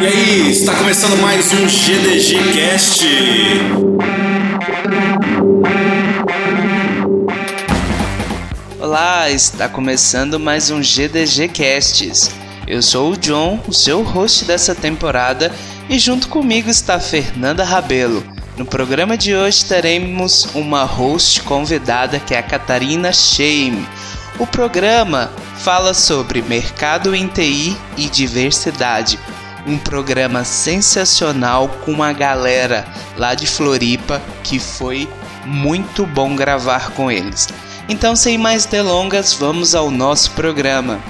E aí, está começando mais um GDG Cast. Olá, está começando mais um GDG Casts. Eu sou o John, o seu host dessa temporada, e junto comigo está Fernanda Rabelo. No programa de hoje teremos uma host convidada que é a Catarina Shame. O programa fala sobre mercado em TI e diversidade. Um programa sensacional com a galera lá de Floripa que foi muito bom gravar com eles. Então, sem mais delongas, vamos ao nosso programa.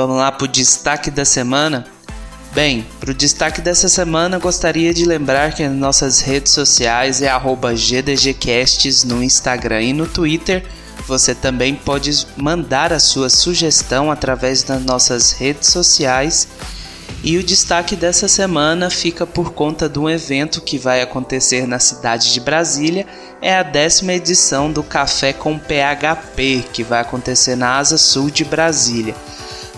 Vamos lá para o destaque da semana? Bem, para o destaque dessa semana, gostaria de lembrar que nas nossas redes sociais é GDGCasts no Instagram e no Twitter. Você também pode mandar a sua sugestão através das nossas redes sociais. E o destaque dessa semana fica por conta de um evento que vai acontecer na cidade de Brasília. É a décima edição do Café com PHP, que vai acontecer na Asa Sul de Brasília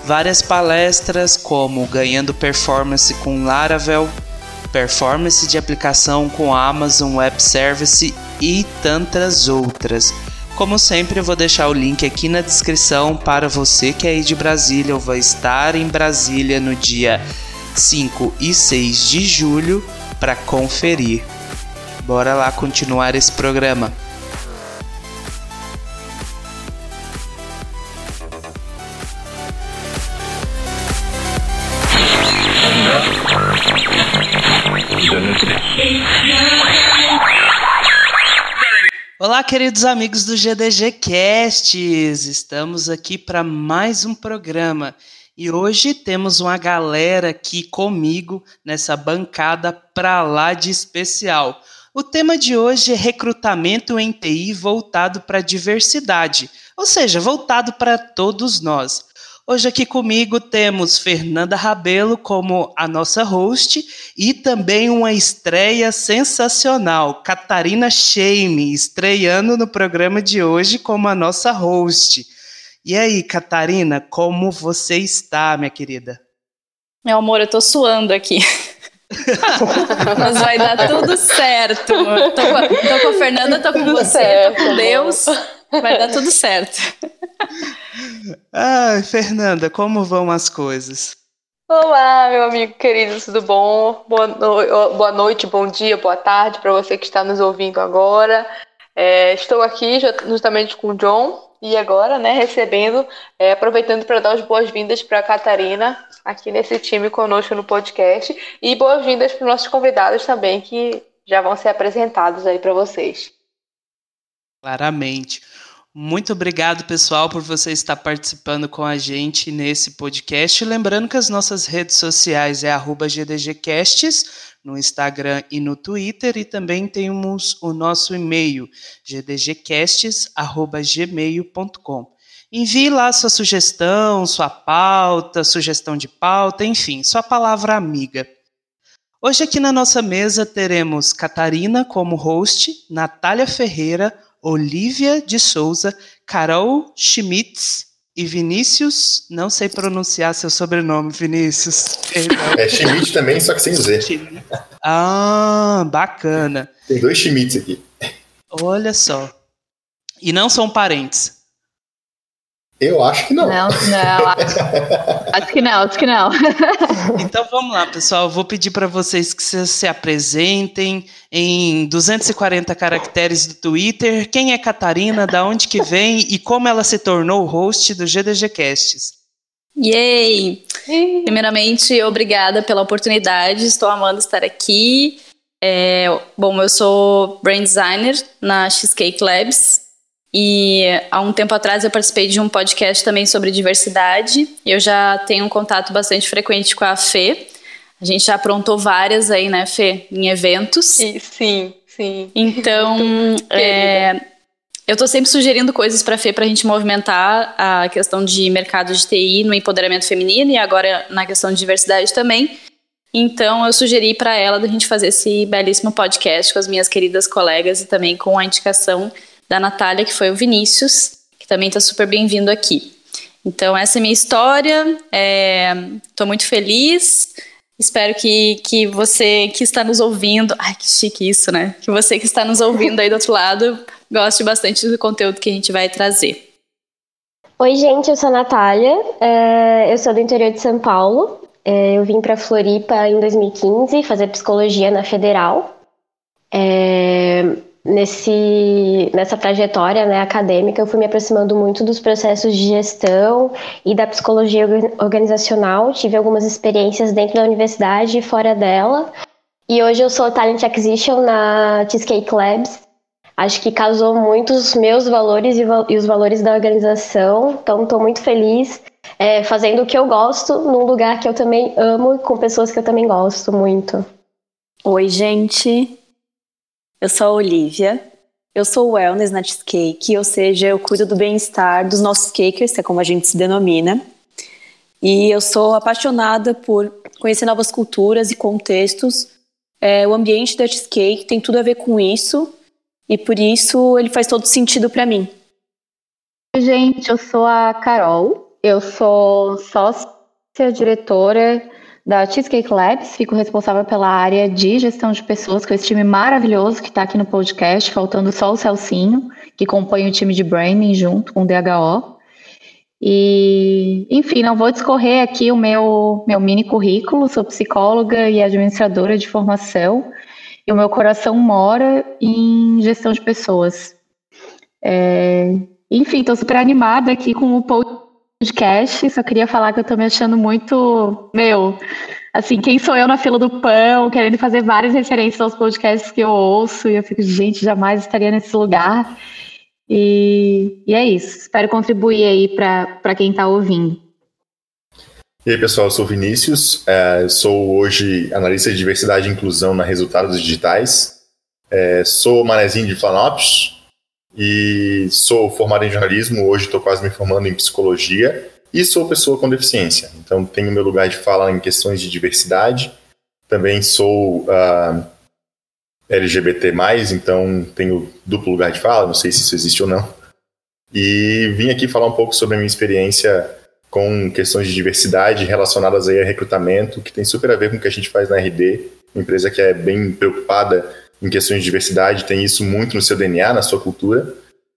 várias palestras como Ganhando Performance com Laravel, Performance de aplicação com Amazon Web Service e tantas outras. Como sempre, eu vou deixar o link aqui na descrição para você que é de Brasília ou vai estar em Brasília no dia 5 e 6 de julho para conferir. Bora lá continuar esse programa. Olá, queridos amigos do GDG Casts. Estamos aqui para mais um programa e hoje temos uma galera aqui comigo nessa bancada para lá de especial. O tema de hoje é recrutamento em TI voltado para a diversidade, ou seja, voltado para todos nós. Hoje aqui comigo temos Fernanda Rabelo como a nossa host e também uma estreia sensacional, Catarina Shame, estreando no programa de hoje como a nossa host. E aí, Catarina, como você está, minha querida? Meu amor, eu tô suando aqui. Mas vai dar tudo certo. Tô com, tô com a Fernanda, tô com tudo você, certo, tô com Deus. Vai dar tudo certo. Ai, Fernanda, como vão as coisas? Olá, meu amigo querido, tudo bom? Boa, no... boa noite, bom dia, boa tarde para você que está nos ouvindo agora. É, estou aqui justamente com o John e agora, né, recebendo, é, aproveitando para dar as boas-vindas para a Catarina aqui nesse time conosco no podcast e boas-vindas para os nossos convidados também que já vão ser apresentados aí para vocês. Claramente. Muito obrigado, pessoal, por você estar participando com a gente nesse podcast. Lembrando que as nossas redes sociais é GDGcasts no Instagram e no Twitter, e também temos o nosso e-mail, gdgcasts.gmail.com. Envie lá sua sugestão, sua pauta, sugestão de pauta, enfim, sua palavra amiga. Hoje aqui na nossa mesa teremos Catarina como host, Natália Ferreira, Olivia de Souza, Carol Schmitz e Vinícius, não sei pronunciar seu sobrenome, Vinícius. É Schmitz também, só que sem Z. Ah, bacana. Tem dois Schmitz aqui. Olha só. E não são parentes. Eu acho que não. Não, não. Acho, acho que não, acho que não. Então vamos lá, pessoal. Eu vou pedir para vocês que vocês se apresentem em 240 caracteres do Twitter. Quem é Catarina, da onde que vem e como ela se tornou host do GDG Casts. Yay! Primeiramente, obrigada pela oportunidade. Estou amando estar aqui. É, bom, eu sou brand designer na Cheesecake Labs E há um tempo atrás eu participei de um podcast também sobre diversidade. Eu já tenho um contato bastante frequente com a Fê. A gente já aprontou várias aí, né, Fê, em eventos. Sim, sim. Então, é, eu estou sempre sugerindo coisas para a Fê para a gente movimentar a questão de mercado de TI no empoderamento feminino e agora na questão de diversidade também. Então, eu sugeri para ela da gente fazer esse belíssimo podcast com as minhas queridas colegas e também com a indicação da Natália, que foi o Vinícius, que também está super bem-vindo aqui. Então, essa é minha história. Estou é, muito feliz. Espero que, que você que está nos ouvindo. Ai, que chique isso, né? Que você que está nos ouvindo aí do outro lado goste bastante do conteúdo que a gente vai trazer. Oi, gente, eu sou a Natália. É, eu sou do interior de São Paulo. É, eu vim para Floripa em 2015 fazer psicologia na Federal. Nesse, nessa trajetória né, acadêmica, eu fui me aproximando muito dos processos de gestão e da psicologia organizacional. Tive algumas experiências dentro da universidade e fora dela. E hoje eu sou Talent Acquisition na Cheesecake Labs. Acho que casou muito os meus valores e, e os valores da organização. Então, estou muito feliz é, fazendo o que eu gosto num lugar que eu também amo e com pessoas que eu também gosto muito. Oi, gente. Eu sou a Olivia. Eu sou wellness na Cheesecake, ou seja, eu cuido do bem-estar dos nossos cakers, que é como a gente se denomina. E eu sou apaixonada por conhecer novas culturas e contextos. É, o ambiente da Cheesecake tem tudo a ver com isso, e por isso ele faz todo sentido para mim. Gente, eu sou a Carol. Eu sou sócia diretora da Cheesecake Labs, fico responsável pela área de gestão de pessoas, com esse time maravilhoso que está aqui no podcast, faltando só o Celcinho, que compõe o time de Branding junto com o DHO. E, enfim, não vou discorrer aqui o meu, meu mini currículo, sou psicóloga e administradora de formação, e o meu coração mora em gestão de pessoas. É, enfim, estou super animada aqui com o podcast podcast. Só queria falar que eu tô me achando muito, meu, assim, quem sou eu na fila do pão, querendo fazer várias referências aos podcasts que eu ouço, e eu fico, gente, jamais estaria nesse lugar. E, e é isso. Espero contribuir aí para quem está ouvindo. E aí, pessoal, eu sou o Vinícius, é, sou hoje analista de diversidade e inclusão na Resultados Digitais. É, sou manezinho de Flanops, e sou formado em jornalismo, hoje estou quase me formando em psicologia e sou pessoa com deficiência. Então tenho meu lugar de fala em questões de diversidade. Também sou uh, ah, LGBT+, então tenho duplo lugar de fala, não sei se isso existe ou não. E vim aqui falar um pouco sobre a minha experiência com questões de diversidade relacionadas aí a recrutamento, que tem super a ver com o que a gente faz na RD, empresa que é bem preocupada em questões de diversidade, tem isso muito no seu DNA, na sua cultura.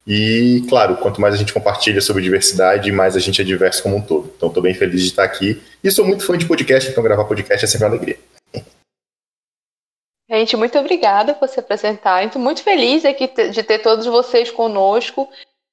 E, claro, quanto mais a gente compartilha sobre diversidade, mais a gente é diverso como um todo. Então, estou bem feliz de estar aqui. E sou muito fã de podcast, então gravar podcast é sempre uma alegria. Gente, muito obrigada por se apresentar. Estou muito feliz aqui de ter todos vocês conosco.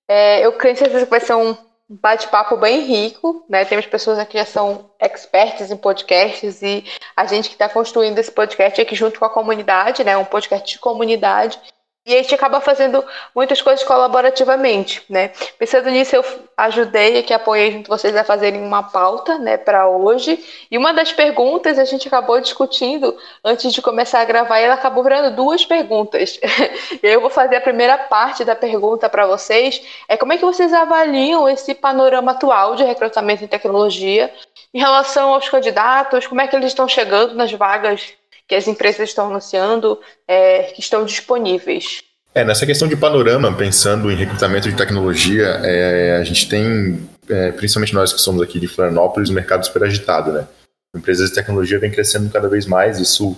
É, eu creio que vai ser um bate-papo bem rico, né? Temos pessoas aqui que já são experts em podcasts e a gente que está construindo esse podcast aqui junto com a comunidade, né? Um podcast de comunidade. E a gente acaba fazendo muitas coisas colaborativamente, né? Pensando nisso, eu ajudei aqui, apoiei junto vocês a fazerem uma pauta, né, para hoje. E uma das perguntas a gente acabou discutindo antes de começar a gravar e ela acabou virando duas perguntas. e eu vou fazer a primeira parte da pergunta para vocês. É como é que vocês avaliam esse panorama atual de recrutamento em tecnologia em relação aos candidatos? Como é que eles estão chegando nas vagas que as empresas estão anunciando é, que estão disponíveis. É, nessa questão de panorama, pensando em recrutamento de tecnologia, é, a gente tem, é, principalmente nós que somos aqui de Florianópolis, um mercado super agitado, né? Empresas de tecnologia vêm crescendo cada vez mais, isso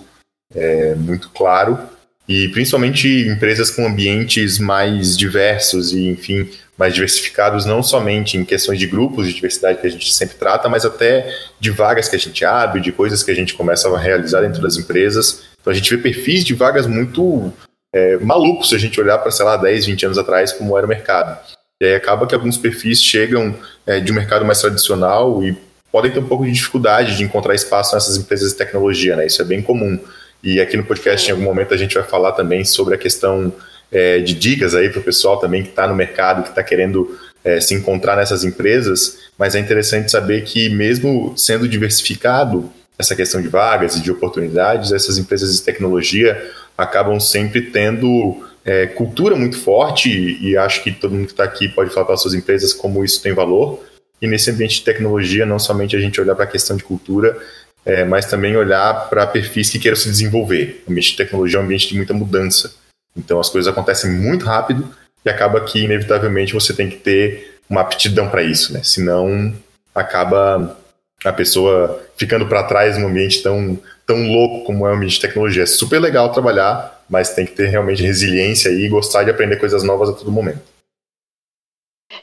é muito claro, e principalmente empresas com ambientes mais diversos e, enfim, mais diversificados, não somente em questões de grupos de diversidade que a gente sempre trata, mas até de vagas que a gente abre, de coisas que a gente começa a realizar dentro das empresas. Então a gente vê perfis de vagas muito é, malucos se a gente olhar para, sei lá, 10, 20 anos atrás, como era o mercado. E aí acaba que alguns perfis chegam é, de um mercado mais tradicional e podem ter um pouco de dificuldade de encontrar espaço nessas empresas de tecnologia, né? Isso é bem comum. E aqui no podcast, em algum momento, a gente vai falar também sobre a questão é, de dicas aí para o pessoal também que está no mercado, que está querendo é, se encontrar nessas empresas, mas é interessante saber que mesmo sendo diversificado essa questão de vagas e de oportunidades, essas empresas de tecnologia acabam sempre tendo é, cultura muito forte e, acho que todo mundo que está aqui pode falar para suas empresas como isso tem valor. E nesse ambiente de tecnologia, não somente a gente olhar para a questão de cultura, é, mas também olhar para perfis que queiram se desenvolver. O ambiente de tecnologia é um ambiente de muita mudança. Então as coisas acontecem muito rápido e acaba que, inevitavelmente, você tem que ter uma aptidão para isso, né? Senão acaba a pessoa ficando para trás num ambiente tão, tão louco como é o ambiente de tecnologia. É super legal trabalhar, mas tem que ter realmente resiliência e gostar de aprender coisas novas a todo momento.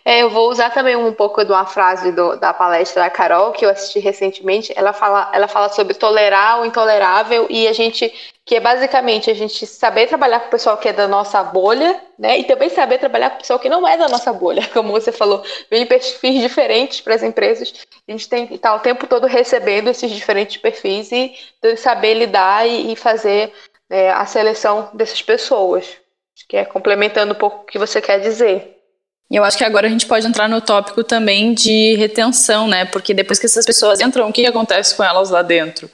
É, eu vou usar também um pouco de uma frase do, da palestra da Carol, que eu assisti recentemente. Ela fala, ela fala sobre tolerar o intolerável e a gente, que é basicamente a gente saber trabalhar com o pessoal que é da nossa bolha, né? E também saber trabalhar com o pessoal que não é da nossa bolha. Como você falou, vem perfis diferentes para as empresas. A gente tem que estar o tempo todo recebendo esses diferentes perfis e saber lidar e, e fazer é, a seleção dessas pessoas. Acho que é complementando um pouco o que você quer dizer. E eu acho que agora a gente pode entrar no tópico também de retenção, né? Porque depois que essas pessoas entram, o que acontece com elas lá dentro?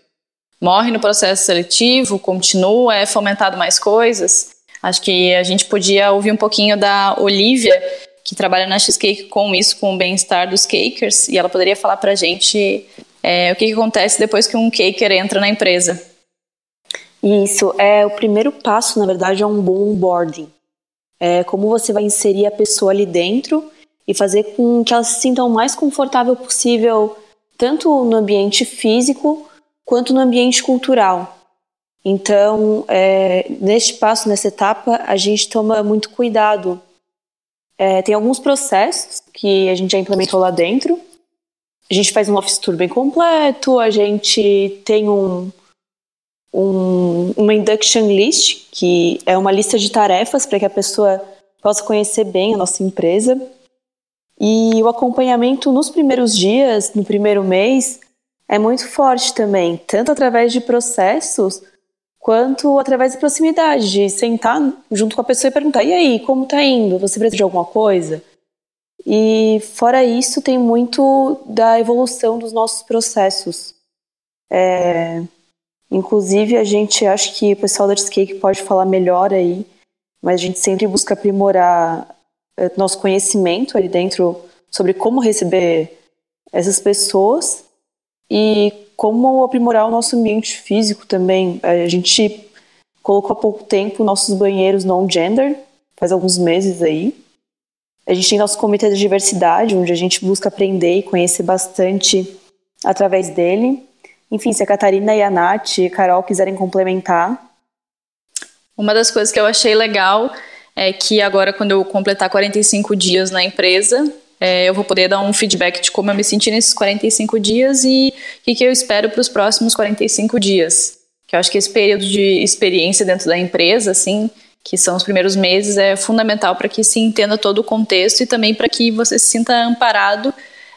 Morre no processo seletivo, continua, é fomentado mais coisas? Acho que a gente podia ouvir um pouquinho da Olivia, que trabalha na X-Cake com isso, com o bem-estar dos cakers, e ela poderia falar pra gente é, o que, que acontece depois que um caker entra na empresa. Isso, é o primeiro passo, na verdade, é um bom onboarding é, como você vai inserir a pessoa ali dentro e fazer com que ela se sinta o mais confortável possível, tanto no ambiente físico quanto no ambiente cultural. Então, é, neste passo, nessa etapa, a gente toma muito cuidado. É, tem alguns processos que a gente já implementou lá dentro. A gente faz um office tour bem completo, a gente tem um, um, uma induction list, que é uma lista de tarefas para que a pessoa possa conhecer bem a nossa empresa. E o acompanhamento nos primeiros dias, no primeiro mês, é muito forte também, tanto através de processos quanto através da proximidade, de sentar junto com a pessoa e perguntar: e aí, como tá indo? Você precisa de alguma coisa? E fora isso, tem muito da evolução dos nossos processos. É, Inclusive, a gente acha que o pessoal da Cheesecake pode falar melhor aí, mas a gente sempre busca aprimorar eh, nosso conhecimento ali dentro sobre como receber essas pessoas e como aprimorar o nosso ambiente físico também. A gente colocou há pouco tempo nossos banheiros non-gender, faz alguns meses aí. A gente tem nosso comitê de diversidade, onde a gente busca aprender e conhecer bastante através dele. Enfim, se a Catarina e a Nath e a Carol quiserem complementar. Uma das coisas que eu achei legal é que agora, quando eu completar 45 dias na empresa, é, eu vou poder dar um feedback de como eu me senti nesses 45 dias e o que, que eu espero para os próximos 45 dias. Que eu acho que esse período de experiência dentro da empresa, assim, que são os primeiros meses, é fundamental para que se entenda todo o contexto e também para que você se sinta amparado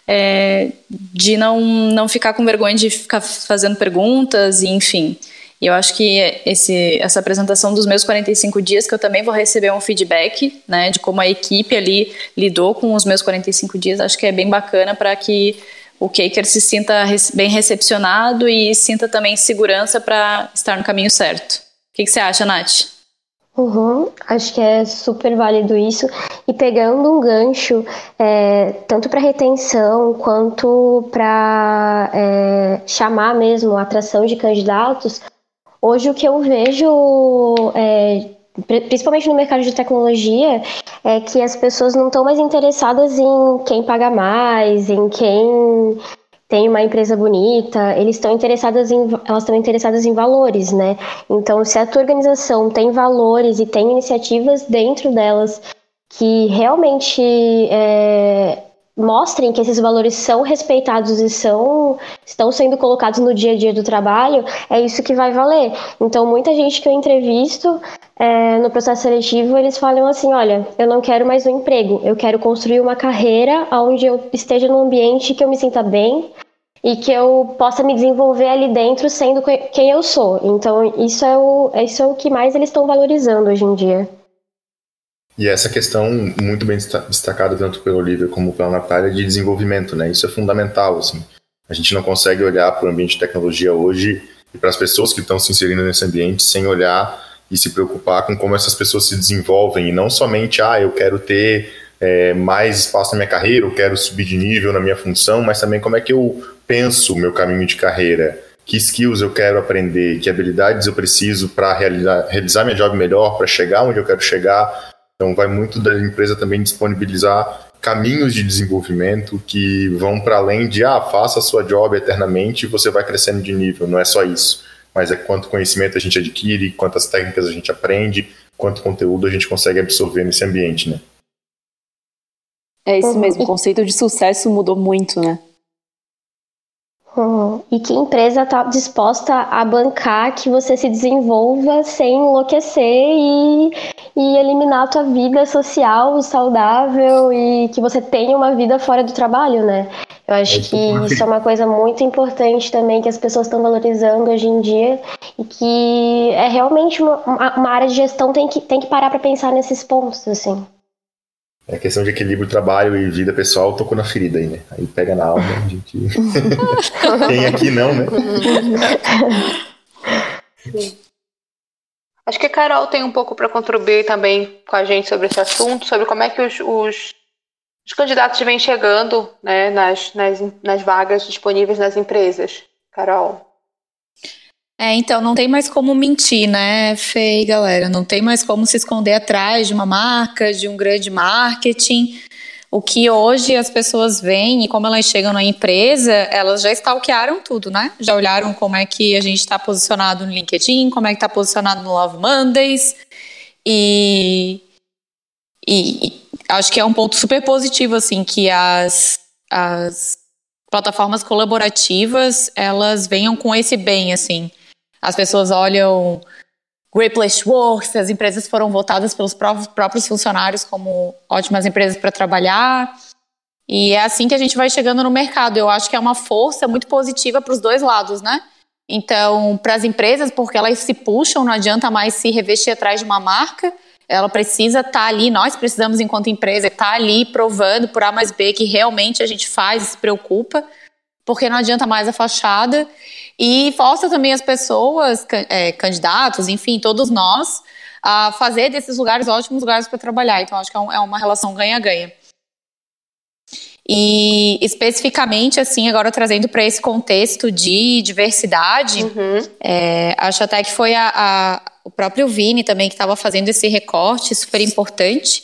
é, de não, não ficar com vergonha de ficar fazendo perguntas, e enfim. E eu acho que esse, essa apresentação dos meus 45 dias, que eu também vou receber um feedback, né, de como a equipe ali lidou com os meus 45 dias, acho que é bem bacana para que o Caker se sinta bem recepcionado e sinta também segurança para estar no caminho certo. O que, que você acha, Nath? Uhum, acho que é super válido isso. E pegando um gancho, é, tanto para retenção quanto para é, chamar mesmo a atração de candidatos, hoje o que eu vejo, é, principalmente no mercado de tecnologia, é que as pessoas não estão mais interessadas em quem paga mais, em quem tem uma empresa bonita, eles estão interessadas em, elas estão interessadas em valores, né? Então, se a tua organização tem valores e tem iniciativas dentro delas que realmente é, mostrem que esses valores são respeitados e são estão sendo colocados no dia a dia do trabalho, é isso que vai valer. Então, muita gente que eu entrevisto é, no processo seletivo, eles falam assim, olha, eu não quero mais um emprego, eu quero construir uma carreira onde eu esteja num ambiente que eu me sinta bem, e que eu possa me desenvolver ali dentro sendo quem eu sou. Então, isso é o, isso é o que mais eles estão valorizando hoje em dia. E essa questão, muito bem destacada tanto pelo Olivia como pela Natália, de desenvolvimento, né? Isso é fundamental, assim. A gente não consegue olhar para o ambiente de tecnologia hoje e para as pessoas que estão se inserindo nesse ambiente sem olhar e se preocupar com como essas pessoas se desenvolvem e não somente, ah, eu quero ter é, mais espaço na minha carreira, eu quero subir de nível na minha função, mas também como é que eu penso o meu caminho de carreira, que skills eu quero aprender, que habilidades eu preciso para realizar, realizar minha job melhor, para chegar onde eu quero chegar. Então, vai muito da empresa também disponibilizar caminhos de desenvolvimento que vão para além de, ah, faça a sua job eternamente e você vai crescendo de nível. Não é só isso, mas é quanto conhecimento a gente adquire, quantas técnicas a gente aprende, quanto conteúdo a gente consegue absorver nesse ambiente, né? É isso mesmo, o conceito de sucesso mudou muito, né? Uhum. E que empresa está disposta a bancar que você se desenvolva sem enlouquecer e, e eliminar a tua vida social saudável e que você tenha uma vida fora do trabalho, né? Eu acho é que isso é uma coisa muito importante também que as pessoas estão valorizando hoje em dia e que é realmente uma, uma área de gestão tem que, tem que parar para pensar nesses pontos, assim. É questão de equilíbrio trabalho e vida pessoal tocou na ferida aí, né? Aí pega na alma, a gente. Quem aqui não, né? Acho que a Carol tem um pouco para contribuir também com a gente sobre esse assunto, sobre como é que os, os, os candidatos vêm chegando né, nas, nas, nas vagas disponíveis nas empresas. Carol. É, então não tem mais como mentir, né, Fei, galera? Não tem mais como se esconder atrás de uma marca, de um grande marketing. O que hoje as pessoas veem e como elas chegam na empresa, elas já stalkearam tudo, né? Já olharam como é que a gente está posicionado no LinkedIn, como é que está posicionado no Love Mondays. E, e, acho que é um ponto super positivo, assim, que as, as plataformas colaborativas, elas venham com esse bem, assim as pessoas olham Great Place to Work, as empresas foram votadas pelos próprios funcionários como ótimas empresas para trabalhar. E é assim que a gente vai chegando no mercado. Eu acho que é uma força muito positiva para os dois lados, né? Então, para as empresas, porque elas se puxam, não adianta mais se revestir atrás de uma marca. Ela precisa estar tá ali, nós precisamos, enquanto empresa, estar tá ali provando por A mais B que realmente a gente faz se preocupa, porque não adianta mais a fachada. E força também as pessoas, é, candidatos, enfim, todos nós, a fazer desses lugares ótimos lugares para trabalhar. Então, acho que é, é uma relação ganha-ganha. E especificamente, assim, agora trazendo para esse contexto de diversidade, uhum. é, acho até que foi a, a, o próprio Vini também que estava fazendo esse recorte super importante.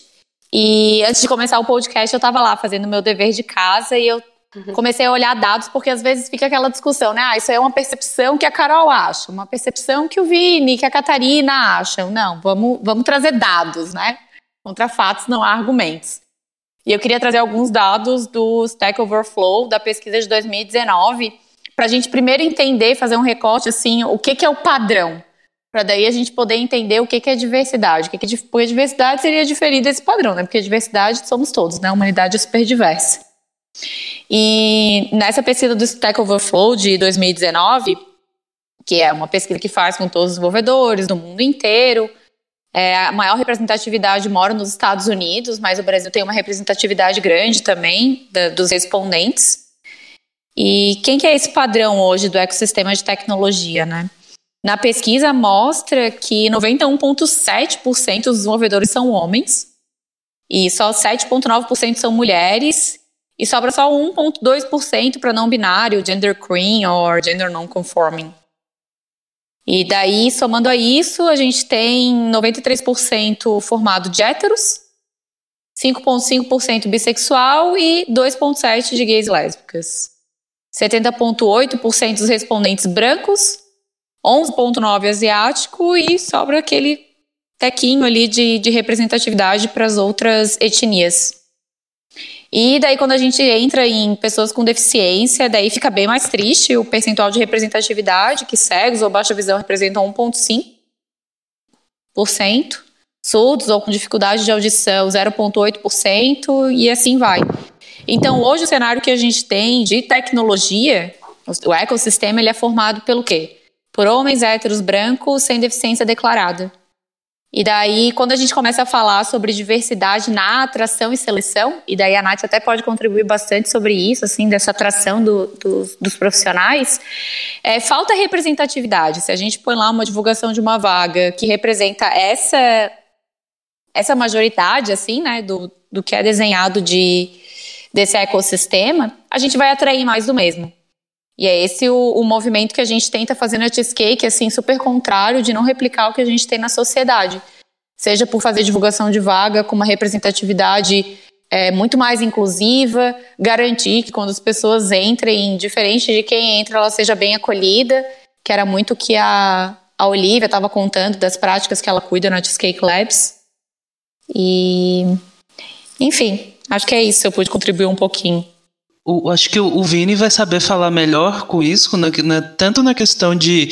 E antes de começar o podcast, eu estava lá fazendo meu dever de casa e eu Uhum. Comecei a olhar dados, porque às vezes fica aquela discussão, né? Ah, isso é uma percepção que a Carol acha, uma percepção que o Vini, que a Catarina acham. Não, vamos, vamos trazer dados, né? Contra fatos não há argumentos. E eu queria trazer alguns dados do Stack Overflow, da pesquisa de 2019, para a gente primeiro entender, fazer um recorte, assim, o que, que é o padrão, para daí a gente poder entender o que, que é diversidade. O que, que é, porque a diversidade seria diferir desse padrão, né? Porque a diversidade somos todos, né? A humanidade é super diversa. E nessa pesquisa do Stack Overflow de 2019, que é uma pesquisa que faz com todos os desenvolvedores do mundo inteiro, é, a maior representatividade mora nos Estados Unidos, mas o Brasil tem uma representatividade grande também da, dos respondentes. E quem que é esse padrão hoje do ecossistema de tecnologia, né? Na pesquisa mostra que 91,7% dos desenvolvedores são homens e só 7,9% são mulheres e sobra só 1,2% para não binário, gender queer ou gender non-conforming. E daí, somando a isso, a gente tem 93% formado de héteros, 5,5% bissexual e 2,7% de gays e lésbicas. 70,8% dos respondentes brancos, 11,9% asiático e sobra aquele tequinho ali de, de representatividade para as outras etnias. E daí, quando a gente entra em pessoas com deficiência, daí fica bem mais triste o percentual de representatividade, que cegos ou baixa visão representam 1,5%, surdos ou com dificuldade de audição 0,8%, e assim vai. Então, hoje, o cenário que a gente tem de tecnologia, o ecossistema, ele é formado pelo quê? Por homens héteros brancos sem deficiência declarada. E daí, quando a gente começa a falar sobre diversidade na atração e seleção, e daí a Nath até pode contribuir bastante sobre isso, assim, dessa atração do, do, dos profissionais, é, falta representatividade. Se a gente põe lá uma divulgação de uma vaga que representa essa, essa majoridade, assim, né, do, do que é desenhado de, desse ecossistema, a gente vai atrair mais do mesmo. E é esse o, o, movimento que a gente tenta fazer na Cheesecake, assim, super contrário de não replicar o que a gente tem na sociedade. Seja por fazer divulgação de vaga com uma representatividade é, muito mais inclusiva, garantir que quando as pessoas entrem, diferente de quem entra, ela seja bem acolhida, que era muito o que a, a Olivia estava contando das práticas que ela cuida na Cheesecake Labs. E, enfim, acho que é isso, eu pude contribuir um pouquinho. O, acho que o, o, Vini vai saber falar melhor com isso, na, na, tanto na questão de,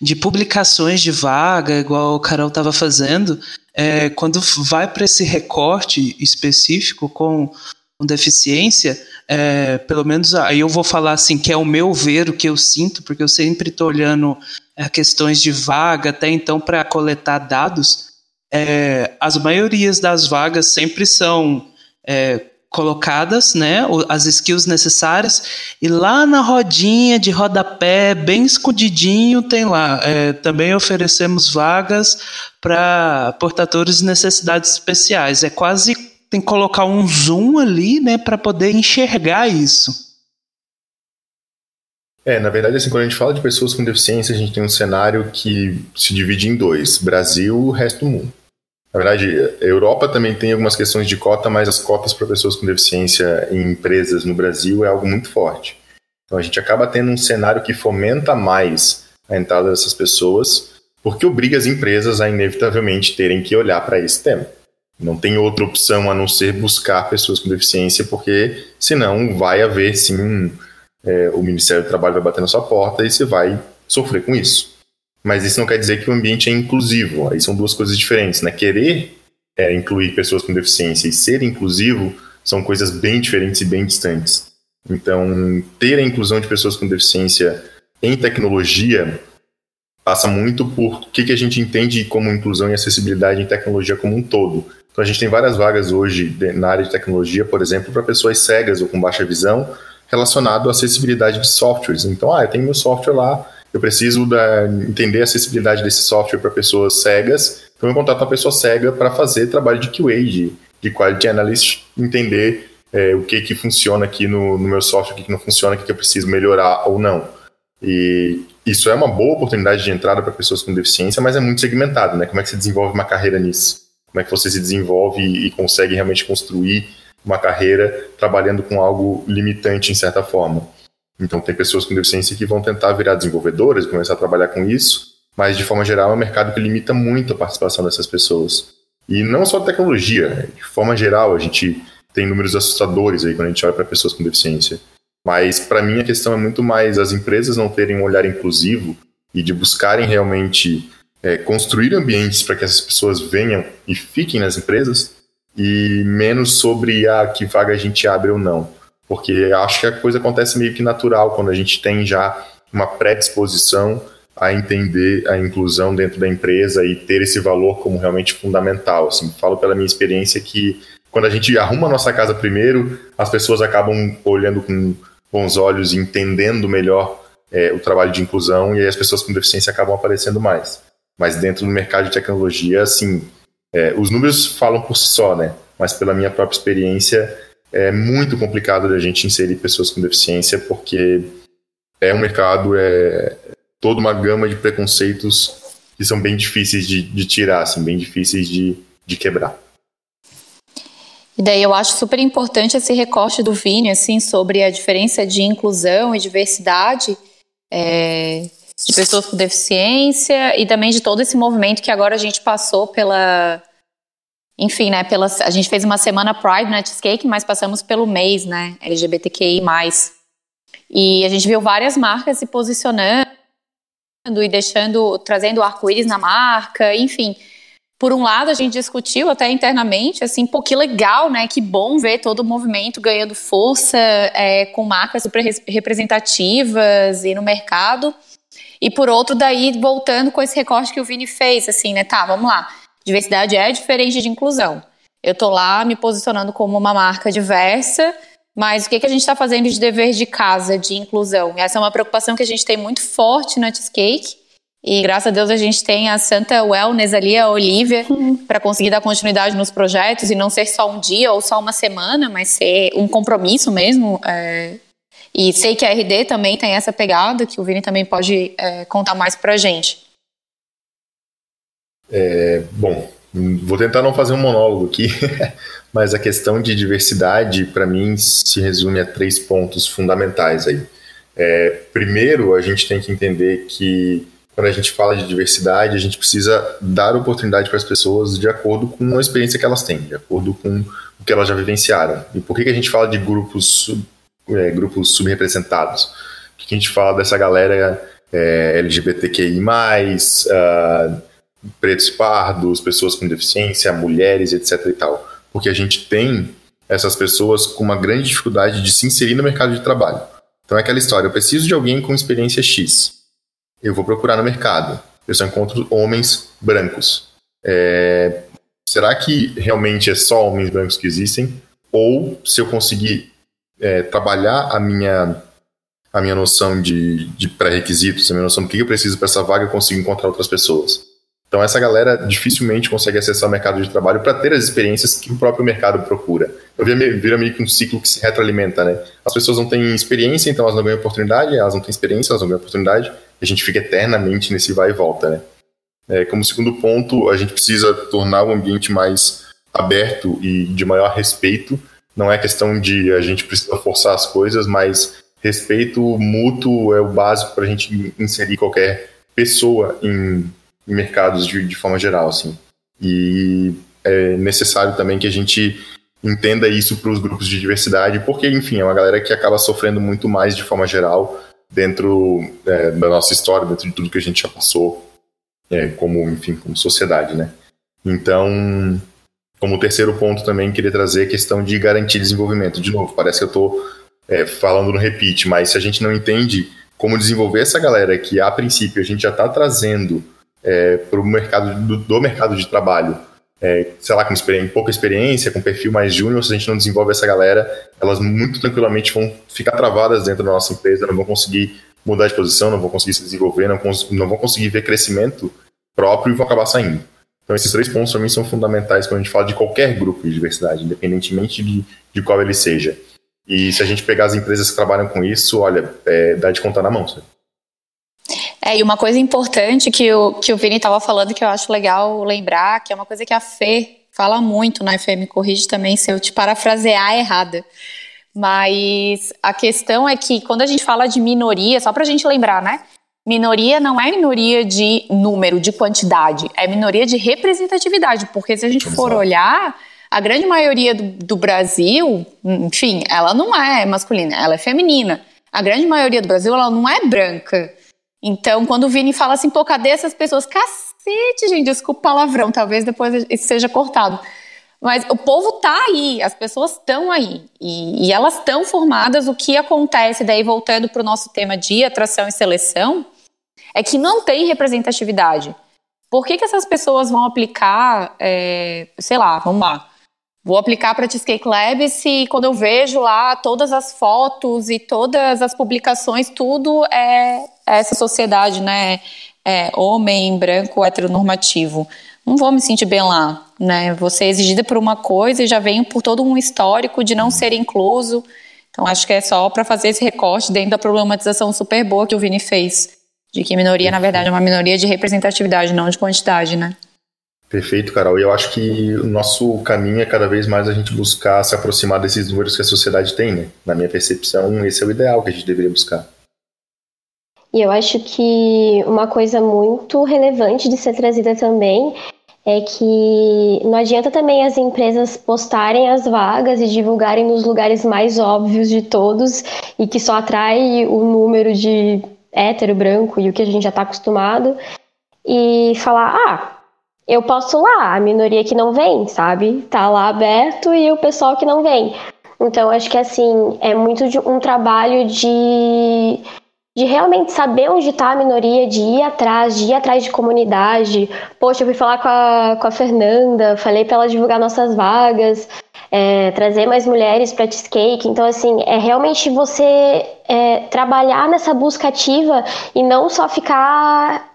de publicações de vaga, igual o Carol estava fazendo, é, quando vai para esse recorte específico com, com deficiência, é, pelo menos aí eu vou falar assim, que é o meu ver, o que eu sinto, porque eu sempre estou olhando é, questões de vaga até então para coletar dados. É, as maiorias das vagas sempre são é, colocadas, né, as skills necessárias, e lá na rodinha de rodapé, bem escondidinho, tem lá. É, também oferecemos vagas para portadores de necessidades especiais. É quase tem que colocar um zoom ali, né, para poder enxergar isso. É, na verdade, assim, quando a gente fala de pessoas com deficiência, a gente tem um cenário que se divide em dois: Brasil e o resto do mundo. Na verdade, a Europa também tem algumas questões de cota, mas as cotas para pessoas com deficiência em empresas no Brasil é algo muito forte. Então a gente acaba tendo um cenário que fomenta mais a entrada dessas pessoas, porque obriga as empresas a inevitavelmente terem que olhar para esse tema. Não tem outra opção a não ser buscar pessoas com deficiência, porque senão vai haver sim é, o Ministério do Trabalho vai bater na sua porta e você vai sofrer com isso. Mas isso não quer dizer que o ambiente é inclusivo. Aí são duas coisas diferentes, né? Querer é, incluir pessoas com deficiência e ser inclusivo são coisas bem diferentes e bem distantes. Então, ter a inclusão de pessoas com deficiência em tecnologia passa muito por o que, que a gente entende como inclusão e acessibilidade em tecnologia como um todo. Então, a gente tem várias vagas hoje na área de tecnologia, por exemplo, para pessoas cegas ou com baixa visão, relacionado à acessibilidade de softwares. Então, ah, eu tenho meu software lá, eu preciso da, entender a acessibilidade desse software para pessoas cegas, então eu contrato uma pessoa cega para fazer trabalho de QA, de, de Quality Analyst, entender é, o que que funciona aqui no, no meu software, o que, que não funciona, o que, que eu preciso melhorar ou não. E isso é uma boa oportunidade de entrada para pessoas com deficiência, mas é muito segmentado, né? Como é que você desenvolve uma carreira nisso? Como é que você se desenvolve e consegue realmente construir uma carreira trabalhando com algo limitante em certa forma? Então, tem pessoas com deficiência que vão tentar virar desenvolvedoras, começar a trabalhar com isso, mas de forma geral é um mercado que limita muito a participação dessas pessoas. E não só tecnologia, de forma geral a gente tem números assustadores aí quando a gente olha para pessoas com deficiência. Mas para mim a questão é muito mais as empresas não terem um olhar inclusivo e de buscarem realmente é, construir ambientes para que essas pessoas venham e fiquem nas empresas e menos sobre a ah, que vaga a gente abre ou não porque acho que a coisa acontece meio que natural quando a gente tem já uma predisposição a entender a inclusão dentro da empresa e ter esse valor como realmente fundamental. Assim, falo pela minha experiência que quando a gente arruma a nossa casa primeiro, as pessoas acabam olhando com bons olhos e entendendo melhor é, o trabalho de inclusão e aí as pessoas com deficiência acabam aparecendo mais. Mas dentro do mercado de tecnologia, assim, é, os números falam por si só, né? Mas pela minha própria experiência, é muito complicado da gente inserir pessoas com deficiência, porque é um mercado, é toda uma gama de preconceitos que são bem difíceis de, de tirar, assim, bem difíceis de, de quebrar. E daí eu acho super importante esse recorte do Vini, assim, sobre a diferença de inclusão e diversidade é, de pessoas com deficiência e também de todo esse movimento que agora a gente passou pela enfim, né, pela, a gente fez uma semana Pride na Cheesecake, mas passamos pelo mês, né, LGBTQI+. E a gente viu várias marcas se posicionando e deixando, trazendo arco-íris na marca, enfim. Por um lado, a gente discutiu até internamente, assim, pô, que legal, né, que bom ver todo o movimento ganhando força é, com marcas super representativas e no mercado. E por outro, daí, voltando com esse recorte que o Vini fez, assim, né, tá, vamos lá Diversidade é diferente de inclusão. Eu tô lá me posicionando como uma marca diversa, mas o que, que a gente está fazendo de dever de casa, de inclusão? Essa é uma preocupação que a gente tem muito forte na Cheesecake. E graças a Deus a gente tem a Santa Wellness ali, a Olivia, uhum. para conseguir dar continuidade nos projetos e não ser só um dia ou só uma semana, mas ser um compromisso mesmo. É... E sei que a RD também tem essa pegada, que o Vini também pode é, contar mais para a gente. É, bom, vou tentar não fazer um monólogo aqui, mas a questão de diversidade, para mim, se resume a três pontos fundamentais aí. É, primeiro, a gente tem que entender que quando a gente fala de diversidade, a gente precisa dar oportunidade para as pessoas de acordo com a experiência que elas têm, de acordo com o que elas já vivenciaram. E por que, que a gente fala de grupos, é, grupos subrepresentados? Por que a gente fala dessa galera é, LGBTQI+, uh, pretos pardos, pessoas com deficiência, mulheres, etc e tal? Porque a gente tem essas pessoas com uma grande dificuldade de se inserir no mercado de trabalho. Então é aquela história, eu preciso de alguém com experiência X eu vou procurar no mercado. Eu só encontro homens brancos. É, será que realmente é só homens brancos que existem? Ou se eu conseguir é, trabalhar a minha, a minha noção de, de pré-requisitos, a minha noção do que eu preciso para essa vaga, eu consigo encontrar outras pessoas. Então essa galera dificilmente consegue acessar o mercado de trabalho para ter as experiências que o próprio mercado procura. Eu vira, meio que um ciclo que se retroalimenta, né? As pessoas não têm experiência, então elas não ganham oportunidade, elas não têm experiência, elas não ganham oportunidade, a gente fica eternamente nesse vai e volta, né? É, como segundo ponto, a gente precisa tornar o ambiente mais aberto e de maior respeito. Não é questão de a gente precisa forçar as coisas, mas respeito mútuo é o básico para a gente inserir qualquer pessoa em mercados de, de forma geral, assim. E é necessário também que a gente entenda isso para os grupos de diversidade, porque, enfim, é uma galera que acaba sofrendo muito mais de forma geral dentro é, da nossa história, dentro de tudo que a gente já passou, é, como, enfim, como sociedade, né? Então, como terceiro ponto também, queria trazer a questão de garantir desenvolvimento. De novo, parece que eu estou é, falando no repeat, mas se a gente não entende como desenvolver essa galera que, a princípio, a gente já está trazendo é, para o mercado do, do mercado de trabalho é, sei lá, com experiência, pouca experiência, com perfil mais júnior, se a gente não desenvolve essa galera, elas muito tranquilamente vão ficar travadas dentro da nossa empresa, não vão conseguir mudar de posição, não vão conseguir se desenvolver, não, não vão conseguir ver crescimento próprio e vão acabar saindo. Então, esses três pontos para mim são fundamentais quando a gente fala de qualquer grupo de diversidade, independentemente de, de qual ele seja. E se a gente pegar as empresas que trabalham com isso, olha, é, dá de contar na mão. Sabe? É, e uma coisa importante que o, que o Vini estava falando que eu acho legal lembrar, que é uma coisa que a Fê fala muito na FM, corrige também se eu te parafrasear errada. Mas a questão é que quando a gente fala de minoria, só para a gente lembrar, né? Minoria não é minoria de número, de quantidade, é minoria de representatividade, porque se a gente for olhar, a grande maioria do, do Brasil, enfim, ela não é masculina, ela é feminina. A grande maioria do Brasil, ela não é branca. Então, quando o Vini fala assim, pô, cadê essas pessoas? Cacete, gente, desculpa o palavrão, talvez depois isso seja cortado. Mas o povo tá aí, as pessoas estão aí. E, e elas estão formadas. O que acontece, daí voltando para o nosso tema de atração e seleção, é que não tem representatividade. Por que, que essas pessoas vão aplicar, é, sei lá, vamos lá, vou aplicar para Cheesecake Lab se quando eu vejo lá todas as fotos e todas as publicações, tudo é essa sociedade, né? É, homem, branco, heteronormativo. Não vou me sentir bem lá, né? Vou ser exigida por uma coisa e já venho por todo um histórico de não ser incluso. Então, acho que é só para fazer esse recorte dentro da problematização super boa que o Vini fez, de que minoria, na verdade, é uma minoria de representatividade, não de quantidade, né? Perfeito, Carol. E eu acho que o nosso caminho é cada vez mais a gente buscar se aproximar desses números que a sociedade tem, né? Na minha percepção, esse é o ideal que a gente deveria buscar. E eu acho que uma coisa muito relevante de ser trazida também é que não adianta também as empresas postarem as vagas e divulgarem nos lugares mais óbvios de todos e que só atrai o número de hétero, branco e o que a gente já está acostumado e falar, ah, eu posso lá, a minoria que não vem, sabe? Tá lá aberto e o pessoal que não vem. Então, acho que assim, é muito um trabalho de de realmente saber onde está a minoria, de ir atrás, de ir atrás de comunidade. Poxa, eu fui falar com a, com a Fernanda, falei para ela divulgar nossas vagas, é, trazer mais mulheres para Cheesecake. Então, assim, é realmente você é, trabalhar nessa busca ativa e não só ficar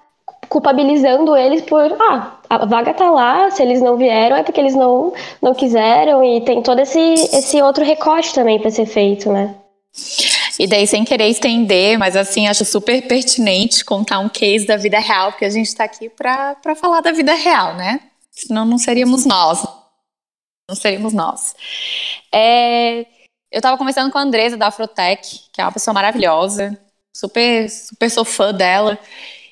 culpabilizando eles por, ah, a vaga tá lá, se eles não vieram é porque eles não, não quiseram e tem todo esse, esse outro recorte também para ser feito, né? E daí, sem querer estender, mas assim, acho super pertinente contar um case da vida real, porque a gente está aqui para falar da vida real, né? Senão não seríamos nós. Não seríamos nós. É, eu estava conversando com a Andresa da Afrotech, que é uma pessoa maravilhosa, super, super sou fã dela.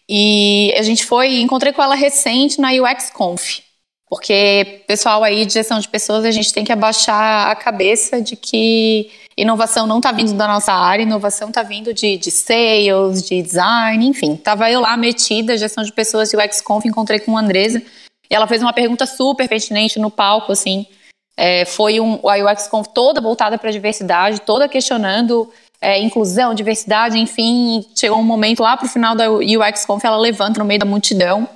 E a gente foi, encontrei com ela recente na UX Conf. Porque pessoal aí de gestão de pessoas, a gente tem que abaixar a cabeça de que inovação não está vindo da nossa área, inovação está vindo de, de sales, de design, enfim. Tava eu lá metida, gestão de pessoas e UX Conf, encontrei com a Andresa, e ela fez uma pergunta super pertinente no palco, assim. É, foi um, a UX Conf toda voltada para a diversidade, toda questionando é, inclusão, diversidade, enfim. Chegou um momento lá para o final da UX Conf, ela levanta no meio da multidão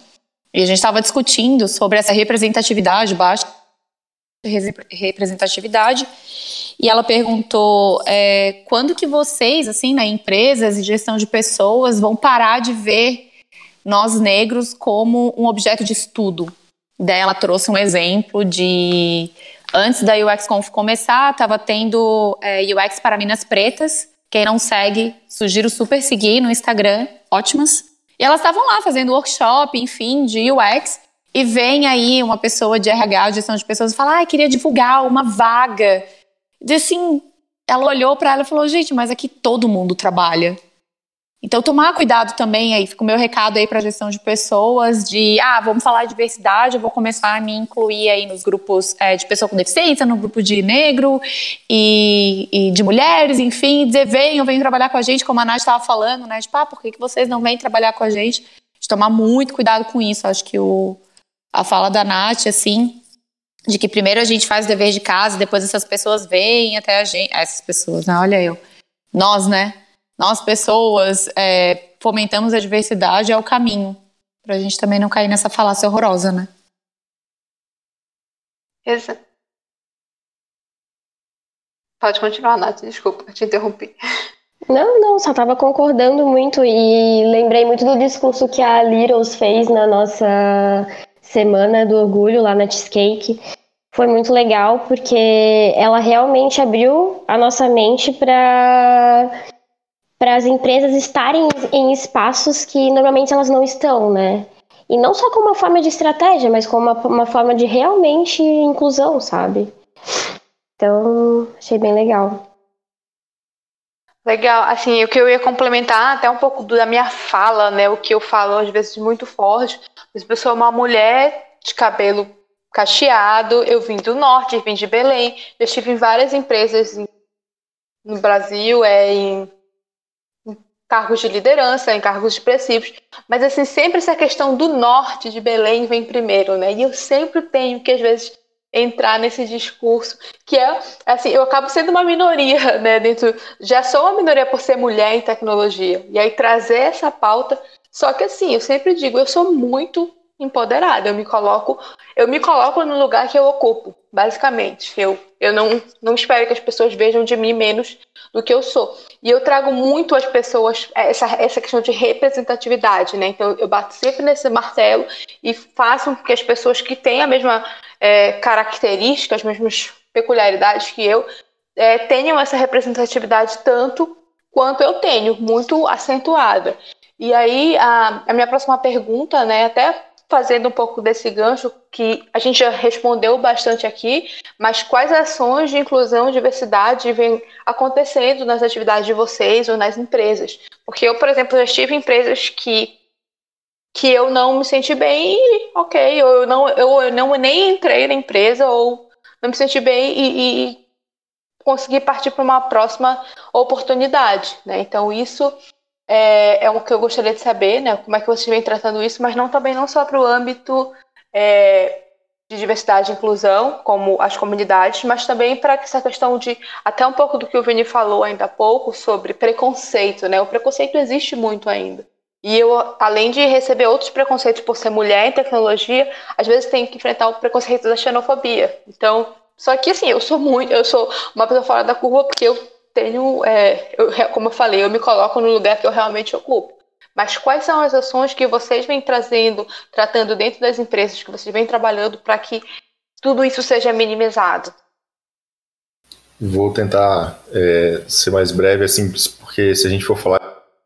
e a gente estava discutindo sobre essa representatividade, baixa representatividade, e ela perguntou é, quando que vocês, assim, na né, empresas e gestão de pessoas, vão parar de ver nós negros como um objeto de estudo. Daí ela trouxe um exemplo de antes da UX Conf começar, estava tendo é, UX para minas pretas. Quem não segue, sugiro super seguir no Instagram, ótimas. E elas estavam lá fazendo workshop, enfim, de UX. E vem aí uma pessoa de RH, gestão de pessoas, e fala: ah, queria divulgar uma vaga. E assim, ela olhou para ela e falou: gente, mas aqui todo mundo trabalha. Então, tomar cuidado também aí, fica o meu recado aí para gestão de pessoas, de, ah, vamos falar de diversidade, eu vou começar a me incluir aí nos grupos é, de pessoa com deficiência, no grupo de negro e, e, de mulheres, enfim, dizer, venham, venham trabalhar com a gente, como a Nath estava falando, né, tipo, ah, por que, que vocês não vêm trabalhar com a gente? De tomar muito cuidado com isso, acho que o, a fala da Nath, assim, de que primeiro a gente faz o dever de casa, depois essas pessoas vêm até a gente, essas pessoas, né, olha eu, nós, né, nós pessoas é, fomentamos a diversidade é o caminho para a gente também não cair nessa falácia horrorosa, né? Exato. Pode continuar, Nath, desculpa, te interrompi. Não, não, só estava concordando muito e lembrei muito do discurso que a Littles fez na nossa semana do orgulho lá na Cheesecake. Foi muito legal porque ela realmente abriu a nossa mente para para as empresas estarem em espaços que normalmente elas não estão, né? E não só como uma forma de estratégia, mas como uma, uma forma de realmente inclusão, sabe? Então, achei bem legal. Legal, assim, o que eu ia complementar até um pouco da minha fala, né? O que eu falo às vezes muito forte. Eu sou uma mulher de cabelo cacheado, eu vim do norte, vim de Belém, eu estive em várias empresas no Brasil, é em cargos de liderança, em cargos expressivos, mas assim, sempre essa questão do norte de Belém vem primeiro, né? E eu sempre tenho que, às vezes, entrar nesse discurso, que é, assim, eu acabo sendo uma minoria, né, dentro, já sou uma minoria por ser mulher em tecnologia, e aí trazer essa pauta, só que assim, eu sempre digo, eu sou muito empoderada. Eu me coloco, eu me coloco no lugar que eu ocupo, basicamente. Eu, eu não, não espero que as pessoas vejam de mim menos do que eu sou. E eu trago muito às pessoas essa, essa questão de representatividade, né? Então eu bato sempre nesse martelo e faço com que as pessoas que têm a mesma é, característica, as mesmas peculiaridades que eu, é, tenham essa representatividade tanto quanto eu tenho, muito acentuada. E aí, a, a minha próxima pergunta, né, até fazendo um pouco desse gancho que a gente já respondeu bastante aqui, mas quais ações de inclusão e diversidade vêm acontecendo nas atividades de vocês ou nas empresas? Porque eu, por exemplo, já estive em empresas que que eu não me senti bem e ok, ou eu não, eu não nem entrei na empresa ou não me senti bem e, e consegui partir para uma próxima oportunidade, né? Então isso é, é o que eu gostaria de saber, né? Como é que vocês vêm tratando isso, mas não também não só para o âmbito é, de diversidade e inclusão, como as comunidades, mas também para essa questão de, até um pouco do que o Vini falou ainda há pouco, sobre preconceito, né? O preconceito existe muito ainda. E eu, além de receber outros preconceitos por ser mulher em tecnologia, às vezes tenho que enfrentar o preconceito da xenofobia. Então, só que assim, eu sou muito, eu sou uma pessoa fora da curva porque eu tenho, é, eu, como eu falei, eu me coloco no lugar que eu realmente ocupo. Mas quais são as ações que vocês vêm trazendo, tratando dentro das empresas que vocês vêm trabalhando para que tudo isso seja minimizado? Vou tentar é, ser mais breve, assim, porque se a gente for falar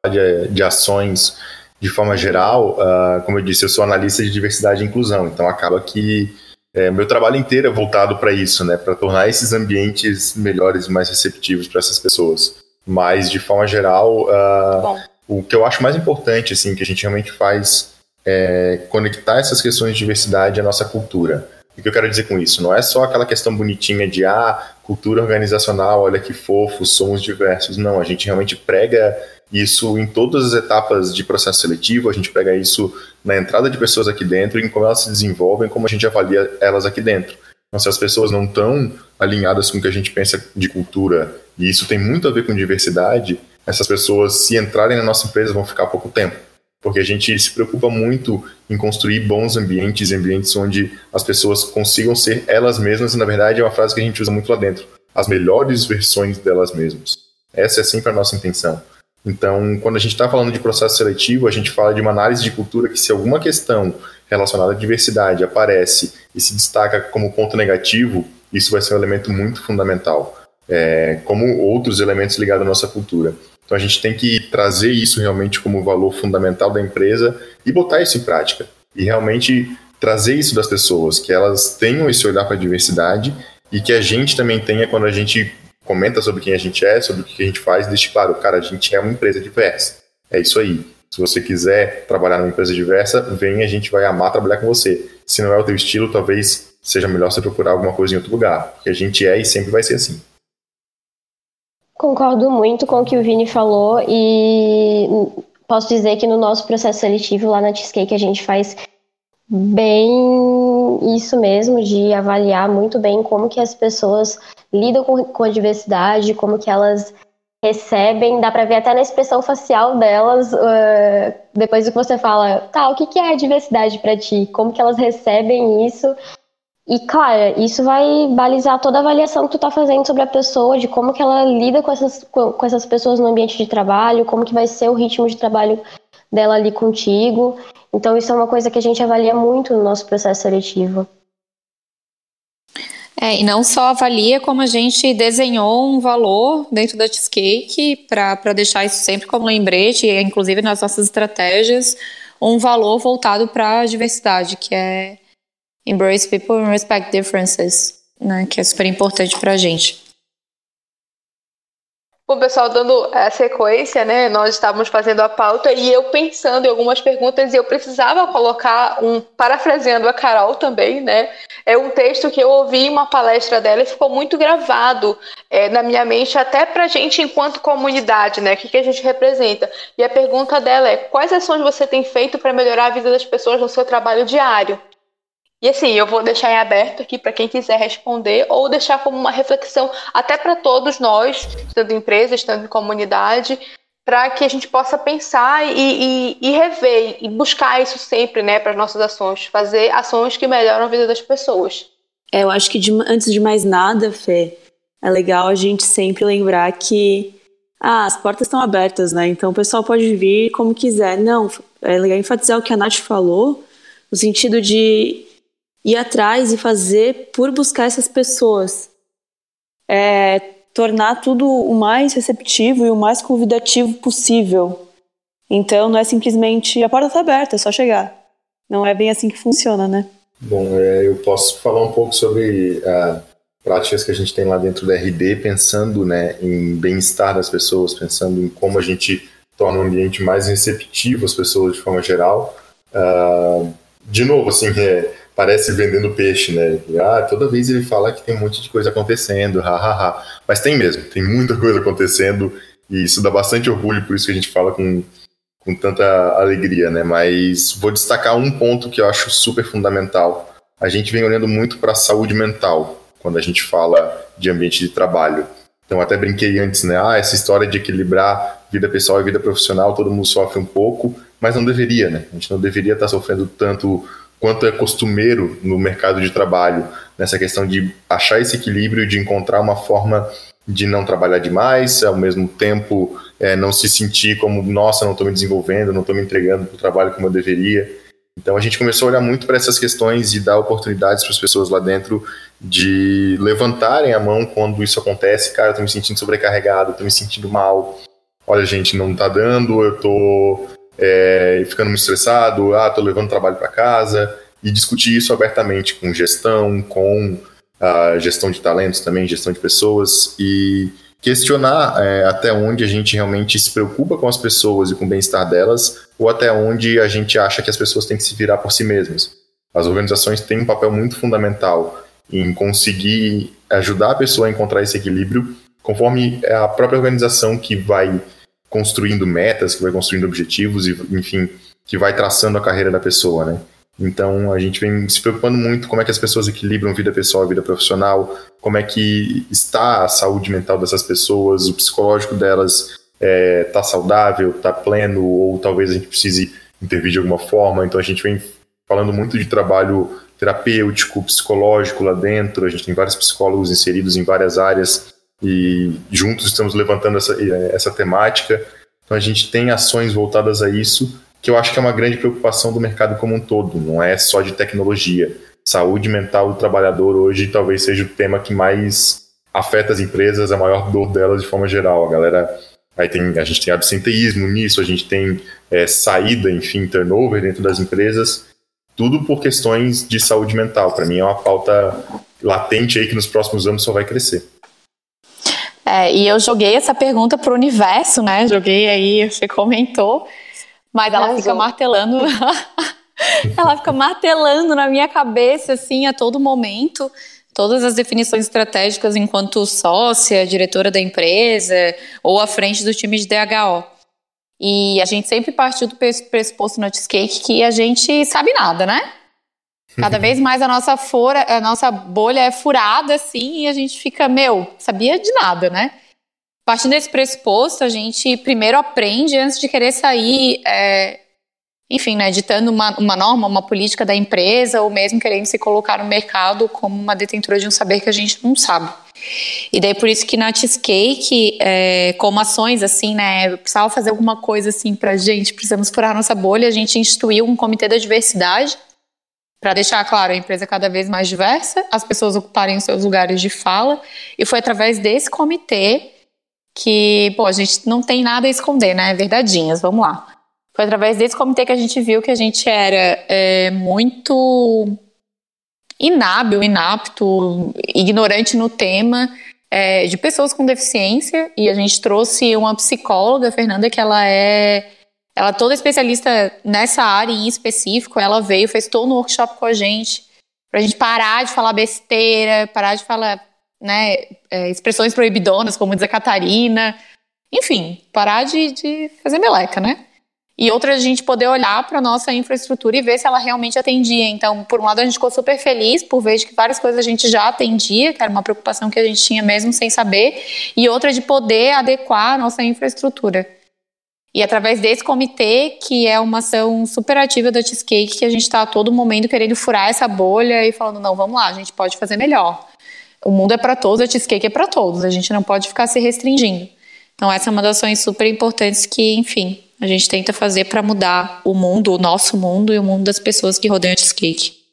de, de ações de forma geral, uh, como eu disse, eu sou analista de diversidade e inclusão, então acaba que é, meu trabalho inteiro é voltado para isso, né, para tornar esses ambientes melhores e mais receptivos para essas pessoas. Mas de forma geral, uh, o que eu acho mais importante, assim, que a gente realmente faz é conectar essas questões de diversidade à nossa cultura. O que eu quero dizer com isso? Não é só aquela questão bonitinha de ah, cultura organizacional, olha que fofo, somos diversos. Não, a gente realmente prega isso em todas as etapas de processo seletivo, a gente prega isso na entrada de pessoas aqui dentro, em como elas se desenvolvem, como a gente avalia elas aqui dentro. Então, se as pessoas não estão alinhadas com o que a gente pensa de cultura, e isso tem muito a ver com diversidade, essas pessoas, se entrarem na nossa empresa, vão ficar pouco tempo. Porque a gente se preocupa muito em construir bons ambientes, ambientes onde as pessoas consigam ser elas mesmas, e na verdade é uma frase que a gente usa muito lá dentro: as melhores versões delas mesmas. Essa é sempre a nossa intenção. Então, quando a gente está falando de processo seletivo, a gente fala de uma análise de cultura que, se alguma questão relacionada à diversidade aparece e se destaca como ponto negativo, isso vai ser um elemento muito fundamental, é, como outros elementos ligados à nossa cultura. Então, a gente tem que trazer isso realmente como valor fundamental da empresa e botar isso em prática. E realmente trazer isso das pessoas, que elas tenham esse olhar para a diversidade e que a gente também tenha quando a gente comenta sobre quem a gente é, sobre o que a gente faz, deixe claro, cara, a gente é uma empresa diversa. É isso aí. Se você quiser trabalhar numa empresa diversa, vem, a gente vai amar trabalhar com você. Se não é o teu estilo, talvez seja melhor você procurar alguma coisa em outro lugar, porque a gente é e sempre vai ser assim. Concordo muito com o que o Vini falou e posso dizer que no nosso processo seletivo lá na Cheesecake a gente faz bem isso mesmo, de avaliar muito bem como que as pessoas lidam com, com a diversidade, como que elas recebem, dá para ver até na expressão facial delas, uh, depois do que você fala, tá, o que, que é diversidade para ti? Como que elas recebem isso? E, claro, isso vai balizar toda a avaliação que tu tá fazendo sobre a pessoa, de como que ela lida com essas, com essas pessoas no ambiente de trabalho, como que vai ser o ritmo de trabalho dela ali contigo. Então, isso é uma coisa que a gente avalia muito no nosso processo seletivo. É, e não só avalia, como a gente desenhou um valor dentro da Cheesecake para deixar isso sempre como lembrete, inclusive nas nossas estratégias, um valor voltado para a diversidade, que é Embrace People and Respect Differences, né, que é super importante para a gente. Bom, pessoal, dando a sequência, né? Nós estávamos fazendo a pauta e eu pensando em algumas perguntas e eu precisava colocar um, parafraseando a Carol também, né? É um texto que eu ouvi em uma palestra dela e ficou muito gravado é, na minha mente, até para a gente enquanto comunidade, né? O que, que a gente representa. E a pergunta dela é: quais ações você tem feito para melhorar a vida das pessoas no seu trabalho diário? E assim, eu vou deixar em aberto aqui para quem quiser responder ou deixar como uma reflexão até para todos nós, estando em empresa, estando em comunidade, para que a gente possa pensar e, e, e, rever e buscar isso sempre, né, para as nossas ações, fazer ações que melhoram a vida das pessoas. É, eu acho que de, antes de mais nada, Fê, é legal a gente sempre lembrar que ah, as portas estão abertas, né? Então o pessoal pode vir como quiser. Não, é legal enfatizar o que a Nath falou, no sentido de ir atrás e fazer por buscar essas pessoas. É, tornar tudo o mais receptivo e o mais convidativo possível. Então não é simplesmente a porta está aberta, é só chegar. Não é bem assim que funciona, né? Bom, é, eu posso falar um pouco sobre uh, práticas que a gente tem lá dentro da RD, pensando né, em bem-estar das pessoas, pensando em como a gente torna o ambiente mais receptivo às pessoas de forma geral. Uh, de novo, assim, é, parece vendendo peixe, né? Ah, toda vez ele fala que tem um monte de coisa acontecendo, hahaha. Mas tem mesmo, tem muita coisa acontecendo e isso dá bastante orgulho, por isso que a gente fala com, com tanta alegria, né? Mas vou destacar um ponto que eu acho super fundamental a gente vem olhando muito para a saúde mental quando a gente fala de ambiente de trabalho. Então, até brinquei antes, né? Ah, essa história de equilibrar vida pessoal e vida profissional, todo mundo sofre um pouco, mas não deveria, né? A gente não deveria estar sofrendo tanto quanto é costumeiro no mercado de trabalho, nessa questão de achar esse equilíbrio, de encontrar uma forma de não trabalhar demais, ao mesmo tempo é, não se sentir como, nossa, não estou me desenvolvendo, não estou me entregando para o trabalho como eu deveria. Então a gente começou a olhar muito para essas questões e dar oportunidades para as pessoas lá dentro de levantarem a mão quando isso acontece. Cara, estou me sentindo sobrecarregado, estou me sentindo mal. Olha, gente, não está dando, eu estou é, ficando muito estressado, ah, estou levando trabalho para casa. E discutir isso abertamente com gestão, com a gestão de talentos também, gestão de pessoas e questionar é, até onde a gente realmente se preocupa com as pessoas e com o bem-estar delas, ou até onde a gente acha que as pessoas têm que se virar por si mesmas. As organizações têm um papel muito fundamental em conseguir ajudar a pessoa a encontrar esse equilíbrio, conforme a própria organização que vai construindo metas, que vai construindo objetivos e, enfim, que vai traçando a carreira da pessoa, né? Então a gente vem se preocupando muito como é que as pessoas equilibram vida pessoal e vida profissional, como é que está a saúde mental dessas pessoas, o psicológico delas está é, tá saudável, está pleno, ou talvez a gente precise intervir de alguma forma. Então a gente vem falando muito de trabalho terapêutico, psicológico lá dentro. A gente tem vários psicólogos inseridos em várias áreas e juntos estamos levantando essa, essa temática. Então a gente tem ações voltadas a isso que eu acho que é uma grande preocupação do mercado como um todo, não é só de tecnologia. Saúde mental do trabalhador hoje talvez seja o tema que mais afeta as empresas, a maior dor delas de forma geral. A galera aí tem, a gente tem absenteísmo nisso, a gente tem é, saída, enfim, turnover dentro das empresas, tudo por questões de saúde mental. Para mim é uma pauta latente aí que nos próximos anos só vai crescer. É, e eu joguei essa pergunta para o universo, né? Joguei aí, você comentou. Mas ela fica martelando. ela fica martelando na minha cabeça, assim, a todo momento. Todas as definições estratégicas enquanto sócia, diretora da empresa ou à frente do time de DHO. E a gente sempre partiu do pressuposto no Cheesecake que a gente sabe nada, né? Cada vez mais a nossa fora, a nossa bolha é furada assim e a gente fica, meu, sabia de nada, né? Partindo desse pressuposto, a gente primeiro aprende antes de querer sair, é, enfim, né, editando uma, uma norma, uma política da empresa, ou mesmo querendo se colocar no mercado como uma detentora de um saber que a gente não sabe. E daí por isso que na Cheesecake, é, como ações assim, né, precisava fazer alguma coisa assim pra gente, precisamos furar nossa bolha, a gente instituiu um comitê da diversidade, para deixar claro a empresa cada vez mais diversa, as pessoas ocuparem os seus lugares de fala, e foi através desse comitê que, pô, a gente não tem nada a esconder, né? Verdadinhas, vamos lá. Foi através desse comitê que a gente viu que a gente era é, muito inábil, inapto, ignorante no tema é, de pessoas com deficiência e a gente trouxe uma psicóloga, Fernanda, que ela é ela é toda especialista nessa área em específico, ela veio, fez todo um workshop com a gente, pra gente parar de falar besteira, parar de falar né, é, expressões proibidonas, como dizer Catarina. Enfim, parar de, de fazer meleca, né? E outra, a gente poder olhar para nossa infraestrutura e ver se ela realmente atendia. Então, por um lado, a gente ficou super feliz por ver que várias coisas a gente já atendia, que era uma preocupação que a gente tinha mesmo sem saber, e outra de poder adequar a nossa infraestrutura. E através desse comitê, que é uma ação super ativa da Cheesecake, que a gente está a todo momento querendo furar essa bolha e falando, não, vamos lá, a gente pode fazer melhor o mundo é para todos, a cheesecake é para todos. A gente não pode ficar se restringindo. Então essa é uma das ações super importantes que, enfim, a gente tenta fazer para mudar o mundo, o nosso mundo e o mundo das pessoas que rodeiam a cheesecake.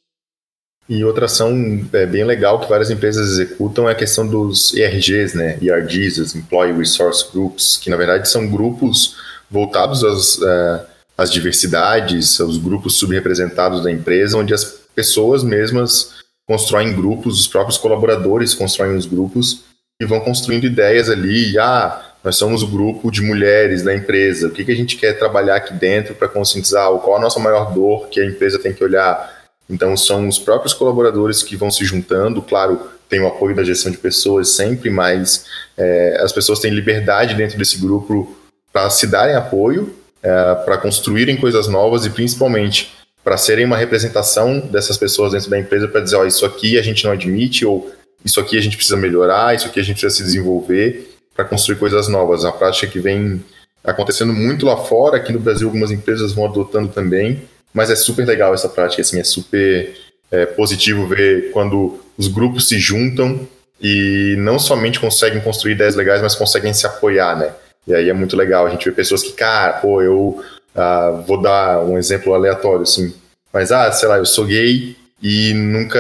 E outra ação é, bem legal que várias empresas executam é a questão dos ERGs, né? ERGs, Employee Resource Groups, que na verdade são grupos voltados às, é, às diversidades, aos grupos subrepresentados da empresa, onde as pessoas mesmas constroem grupos, os próprios colaboradores constroem os grupos e vão construindo ideias ali. Ah, nós somos o grupo de mulheres da empresa. O que, que a gente quer trabalhar aqui dentro para conscientizar? Qual a nossa maior dor que a empresa tem que olhar? Então, são os próprios colaboradores que vão se juntando. Claro, tem o apoio da gestão de pessoas sempre, mas é, as pessoas têm liberdade dentro desse grupo para se darem apoio, é, para construírem coisas novas e, principalmente, para serem uma representação dessas pessoas dentro da empresa para dizer, ó, isso aqui a gente não admite, ou isso aqui a gente precisa melhorar, isso aqui a gente precisa se desenvolver para construir coisas novas. A prática que vem acontecendo muito lá fora, aqui no Brasil algumas empresas vão adotando também, mas é super legal essa prática, assim, é super é, positivo ver quando os grupos se juntam e não somente conseguem construir ideias legais, mas conseguem se apoiar, né? E aí é muito legal, a gente vê pessoas que, cara, pô, eu uh, vou dar um exemplo aleatório, assim, mas, ah, sei lá, eu sou gay e nunca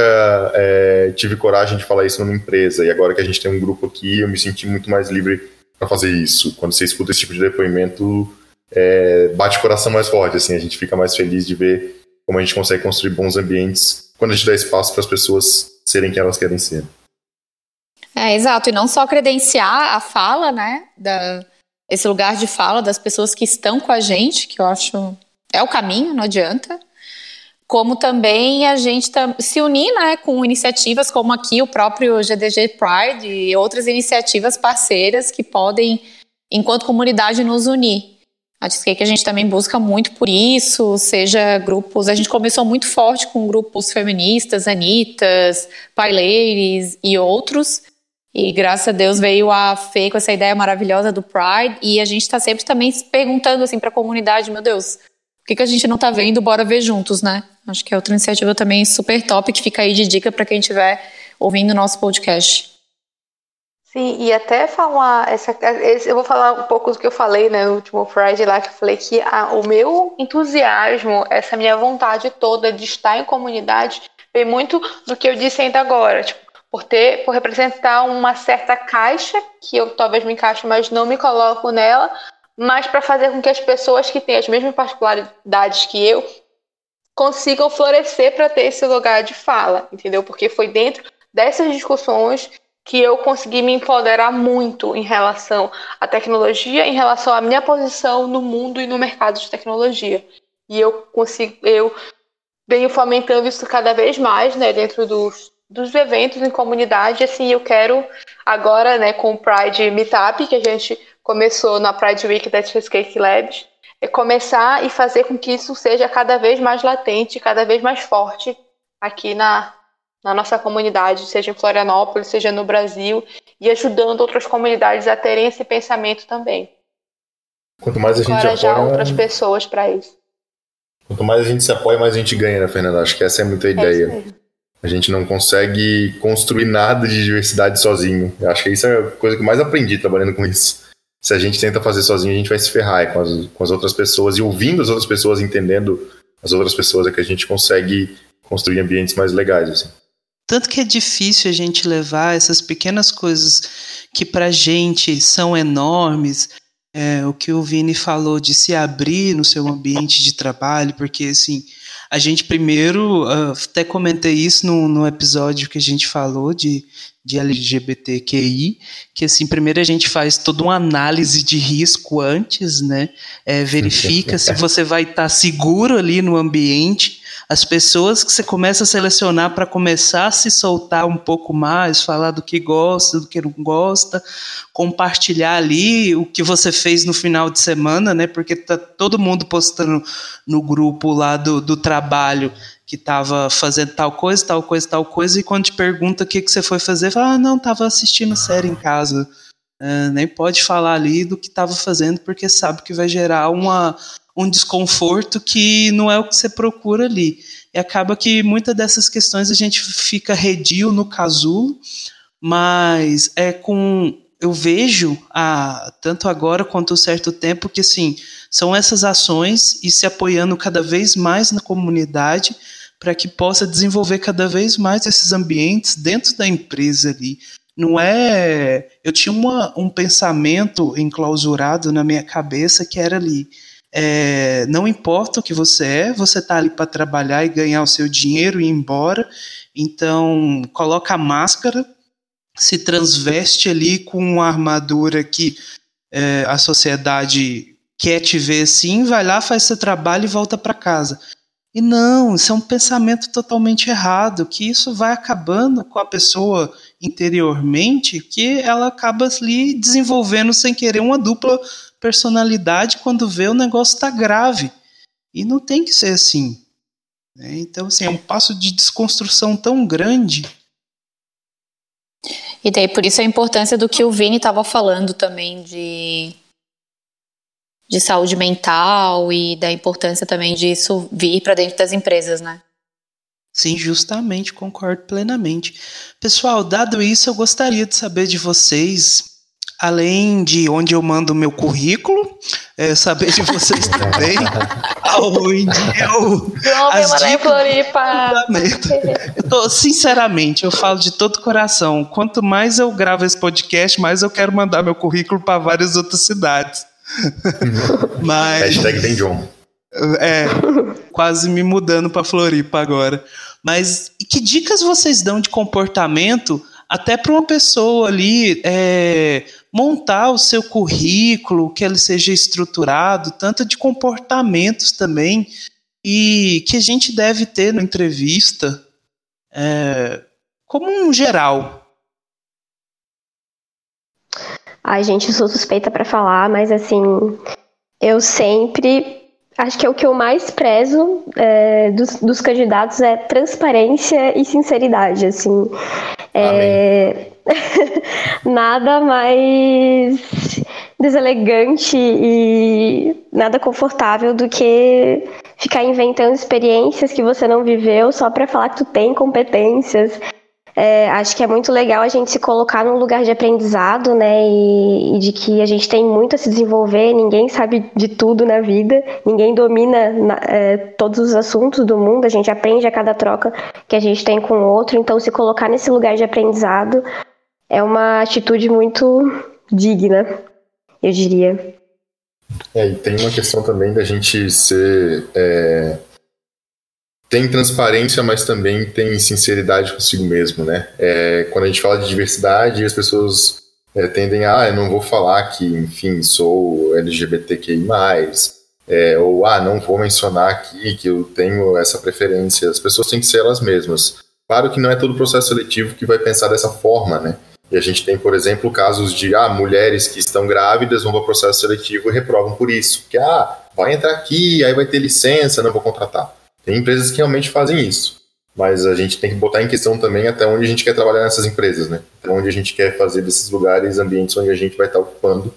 é, tive coragem de falar isso numa empresa, e agora que a gente tem um grupo aqui, eu me senti muito mais livre para fazer isso. Quando você escuta esse tipo de depoimento, é, bate o coração mais forte, assim, a gente fica mais feliz de ver como a gente consegue construir bons ambientes quando a gente dá espaço para as pessoas serem quem elas querem ser. É, exato, e não só credenciar a fala, né, da, esse lugar de fala das pessoas que estão com a gente, que eu acho é o caminho, não adianta, como também a gente se unir né, com iniciativas como aqui o próprio GDG Pride e outras iniciativas parceiras que podem, enquanto comunidade, nos unir. A que a gente também busca muito por isso, seja grupos. A gente começou muito forte com grupos feministas, Anitas, Paileiros e outros. E graças a Deus veio a Fê com essa ideia maravilhosa do Pride. E a gente está sempre também se perguntando assim para a comunidade: meu Deus, o que, que a gente não está vendo? Bora ver juntos, né? Acho que é outra iniciativa também super top que fica aí de dica para quem estiver ouvindo o nosso podcast. Sim, e até falar essa, eu vou falar um pouco do que eu falei né, no último Friday lá, que eu falei que a, o meu entusiasmo, essa minha vontade toda de estar em comunidade, vem muito do que eu disse ainda agora, tipo, por ter, por representar uma certa caixa que eu talvez me encaixo, mas não me coloco nela, mas para fazer com que as pessoas que têm as mesmas particularidades que eu consigam florescer para ter esse lugar de fala, entendeu? Porque foi dentro dessas discussões que eu consegui me empoderar muito em relação à tecnologia, em relação à minha posição no mundo e no mercado de tecnologia. E eu consigo, eu venho fomentando isso cada vez mais, né, dentro dos dos eventos em comunidade, assim, eu quero agora, né, com o Pride Meetup, que a gente começou na Pride Week da Cheesecake Labs, é começar e fazer com que isso seja cada vez mais latente, cada vez mais forte aqui na, na nossa comunidade, seja em Florianópolis, seja no Brasil, e ajudando outras comunidades a terem esse pensamento também. Quanto mais a gente Encorajar apoia... outras pessoas para isso. Quanto mais a gente se apoia, mais a gente ganha, né, Fernanda? Acho que essa é muito a é ideia. A gente não consegue construir nada de diversidade sozinho. Eu acho que isso é a coisa que eu mais aprendi trabalhando com isso. Se a gente tenta fazer sozinho, a gente vai se ferrar é com as, com as outras pessoas e ouvindo as outras pessoas, entendendo as outras pessoas, é que a gente consegue construir ambientes mais legais. Assim. Tanto que é difícil a gente levar essas pequenas coisas que pra gente são enormes, é, o que o Vini falou de se abrir no seu ambiente de trabalho, porque assim, a gente primeiro, uh, até comentei isso no, no episódio que a gente falou de, de LGBTQI, que assim, primeiro a gente faz toda uma análise de risco antes, né? É, verifica se você vai estar tá seguro ali no ambiente as pessoas que você começa a selecionar para começar a se soltar um pouco mais, falar do que gosta, do que não gosta, compartilhar ali o que você fez no final de semana, né? Porque tá todo mundo postando no grupo lá do, do trabalho que estava fazendo tal coisa, tal coisa, tal coisa, e quando te pergunta o que, que você foi fazer, fala, ah, não, estava assistindo série em casa. Uh, nem pode falar ali do que estava fazendo, porque sabe que vai gerar uma, um desconforto que não é o que você procura ali. E acaba que muitas dessas questões a gente fica redio no casulo, mas é com eu vejo a, tanto agora quanto um certo tempo que sim são essas ações e se apoiando cada vez mais na comunidade para que possa desenvolver cada vez mais esses ambientes dentro da empresa ali. Não é. Eu tinha uma, um pensamento enclausurado na minha cabeça que era ali é, não importa o que você é, você está ali para trabalhar e ganhar o seu dinheiro e ir embora. Então, coloca a máscara, se transveste ali com uma armadura que é, a sociedade quer te ver assim, vai lá, faz seu trabalho e volta para casa. E não, isso é um pensamento totalmente errado, que isso vai acabando com a pessoa interiormente, que ela acaba ali desenvolvendo sem querer uma dupla personalidade quando vê o negócio tá grave. E não tem que ser assim. Né? Então, assim, é um passo de desconstrução tão grande. E daí, por isso a importância do que o Vini estava falando também de, de saúde mental e da importância também disso vir para dentro das empresas, né? Sim, justamente, concordo plenamente. Pessoal, dado isso, eu gostaria de saber de vocês, além de onde eu mando o meu currículo, é, saber de vocês também, aonde eu. As dicas eu tô, sinceramente, eu falo de todo coração. Quanto mais eu gravo esse podcast, mais eu quero mandar meu currículo para várias outras cidades. Mas. Hashtag tem John. É, quase me mudando para Floripa agora. Mas que dicas vocês dão de comportamento até para uma pessoa ali é, montar o seu currículo, que ele seja estruturado, tanto de comportamentos também, e que a gente deve ter na entrevista, é, como um geral? Ai, gente, sou suspeita para falar, mas assim, eu sempre Acho que é o que eu mais prezo é, dos, dos, candidatos é transparência e sinceridade, assim. É, nada mais deselegante e nada confortável do que ficar inventando experiências que você não viveu só para falar que tu tem competências. É, acho que é muito legal a gente se colocar num lugar de aprendizado, né? E, e, de que a gente tem muito a se desenvolver, ninguém sabe de tudo na vida, ninguém domina na, é, todos os assuntos do mundo, a gente aprende a cada troca que a gente tem com o outro, então se colocar nesse lugar de aprendizado é uma atitude muito digna, eu diria. É, e tem uma questão também da gente ser. É tem transparência, mas também tem sinceridade consigo mesmo, né? É, quando a gente fala de diversidade, as pessoas é, tendem a, ah, eu não vou falar que, enfim, sou LGBTQI+, é, ou, ah, não vou mencionar aqui que eu tenho essa preferência. As pessoas têm que ser elas mesmas. Claro que não é todo processo seletivo que vai pensar dessa forma, né? E a gente tem, por exemplo, casos de, ah, mulheres que estão grávidas vão para o processo seletivo e reprovam por isso. Que, ah, vai entrar aqui, aí vai ter licença, não vou contratar. Tem empresas que realmente fazem isso. Mas a gente tem que botar em questão também até onde a gente quer trabalhar nessas empresas, né? Até onde a gente quer fazer desses lugares ambientes onde a gente vai estar ocupando.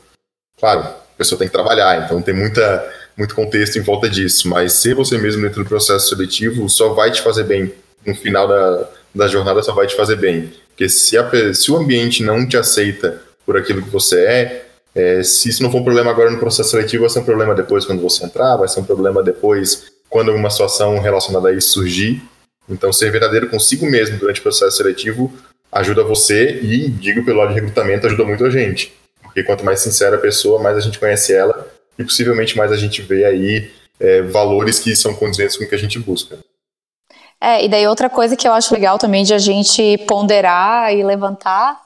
Claro, a pessoa tem que trabalhar, então tem muita, muito contexto em volta disso. Mas ser você mesmo dentro do processo seletivo só vai te fazer bem. No final da, da jornada só vai te fazer bem. Porque se, a, se o ambiente não te aceita por aquilo que você é, é, se isso não for um problema agora no processo seletivo, vai ser um problema depois quando você entrar, vai ser um problema depois quando alguma situação relacionada a isso surgir. Então, ser verdadeiro consigo mesmo durante o processo seletivo ajuda você e, digo pelo lado de recrutamento, ajuda muito a gente. Porque quanto mais sincera a pessoa, mais a gente conhece ela e possivelmente mais a gente vê aí é, valores que são condizentes com o que a gente busca. É, e daí outra coisa que eu acho legal também de a gente ponderar e levantar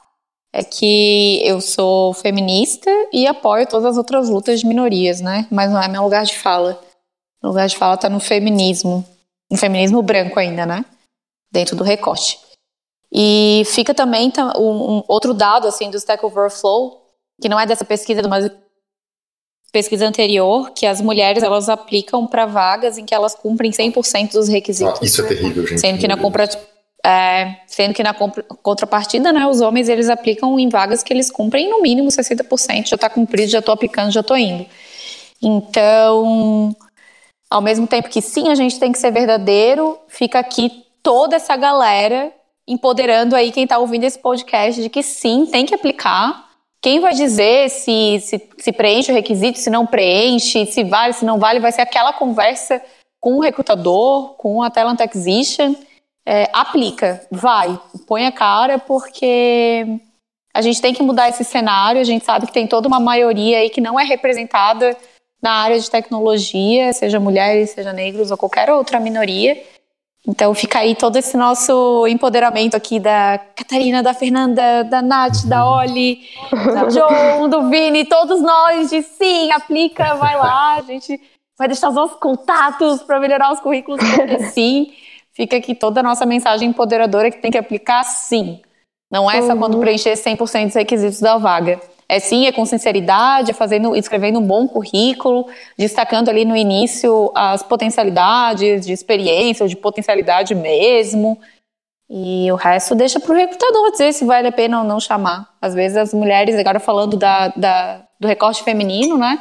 é que eu sou feminista e apoio todas as outras lutas de minorias, né? Mas não é meu lugar de fala. O lugar de fala está no feminismo, no feminismo branco ainda, né? Dentro do recorte. E fica também um, um outro dado assim do Stack Overflow, que não é dessa pesquisa, mas pesquisa anterior, que as mulheres elas aplicam para vagas em que elas cumprem 100% dos requisitos. Ah, isso é terrível, gente. Sendo que na compra é, sendo que na contrapartida, né, os homens eles aplicam em vagas que eles cumprem no mínimo 60%, já está cumprido, já estou aplicando, já estou indo. Então, ao mesmo tempo que sim, a gente tem que ser verdadeiro, fica aqui toda essa galera empoderando aí quem está ouvindo esse podcast de que sim, tem que aplicar. Quem vai dizer se, se, se preenche o requisito, se não preenche, se vale, se não vale, vai ser aquela conversa com o recrutador, com a Talent Acquisition. É, aplica, vai, põe a cara, porque a gente tem que mudar esse cenário. A gente sabe que tem toda uma maioria aí que não é representada na área de tecnologia, seja mulheres, seja negros ou qualquer outra minoria. Então fica aí todo esse nosso empoderamento aqui da Catarina, da Fernanda, da Nath, da Oli, da João, do Vini, todos nós de sim, aplica, vai lá, a gente vai deixar os nossos contatos para melhorar os currículos, porque sim. Fica aqui toda a nossa mensagem empoderadora que tem que aplicar sim. Não é só uhum. quando preencher 100% dos requisitos da vaga. É sim, é com sinceridade, é fazendo, escrevendo um bom currículo, destacando ali no início as potencialidades de experiência, ou de potencialidade mesmo. E o resto deixa para o recrutador dizer se vale a pena ou não chamar. Às vezes as mulheres, agora falando da, da, do recorte feminino, né?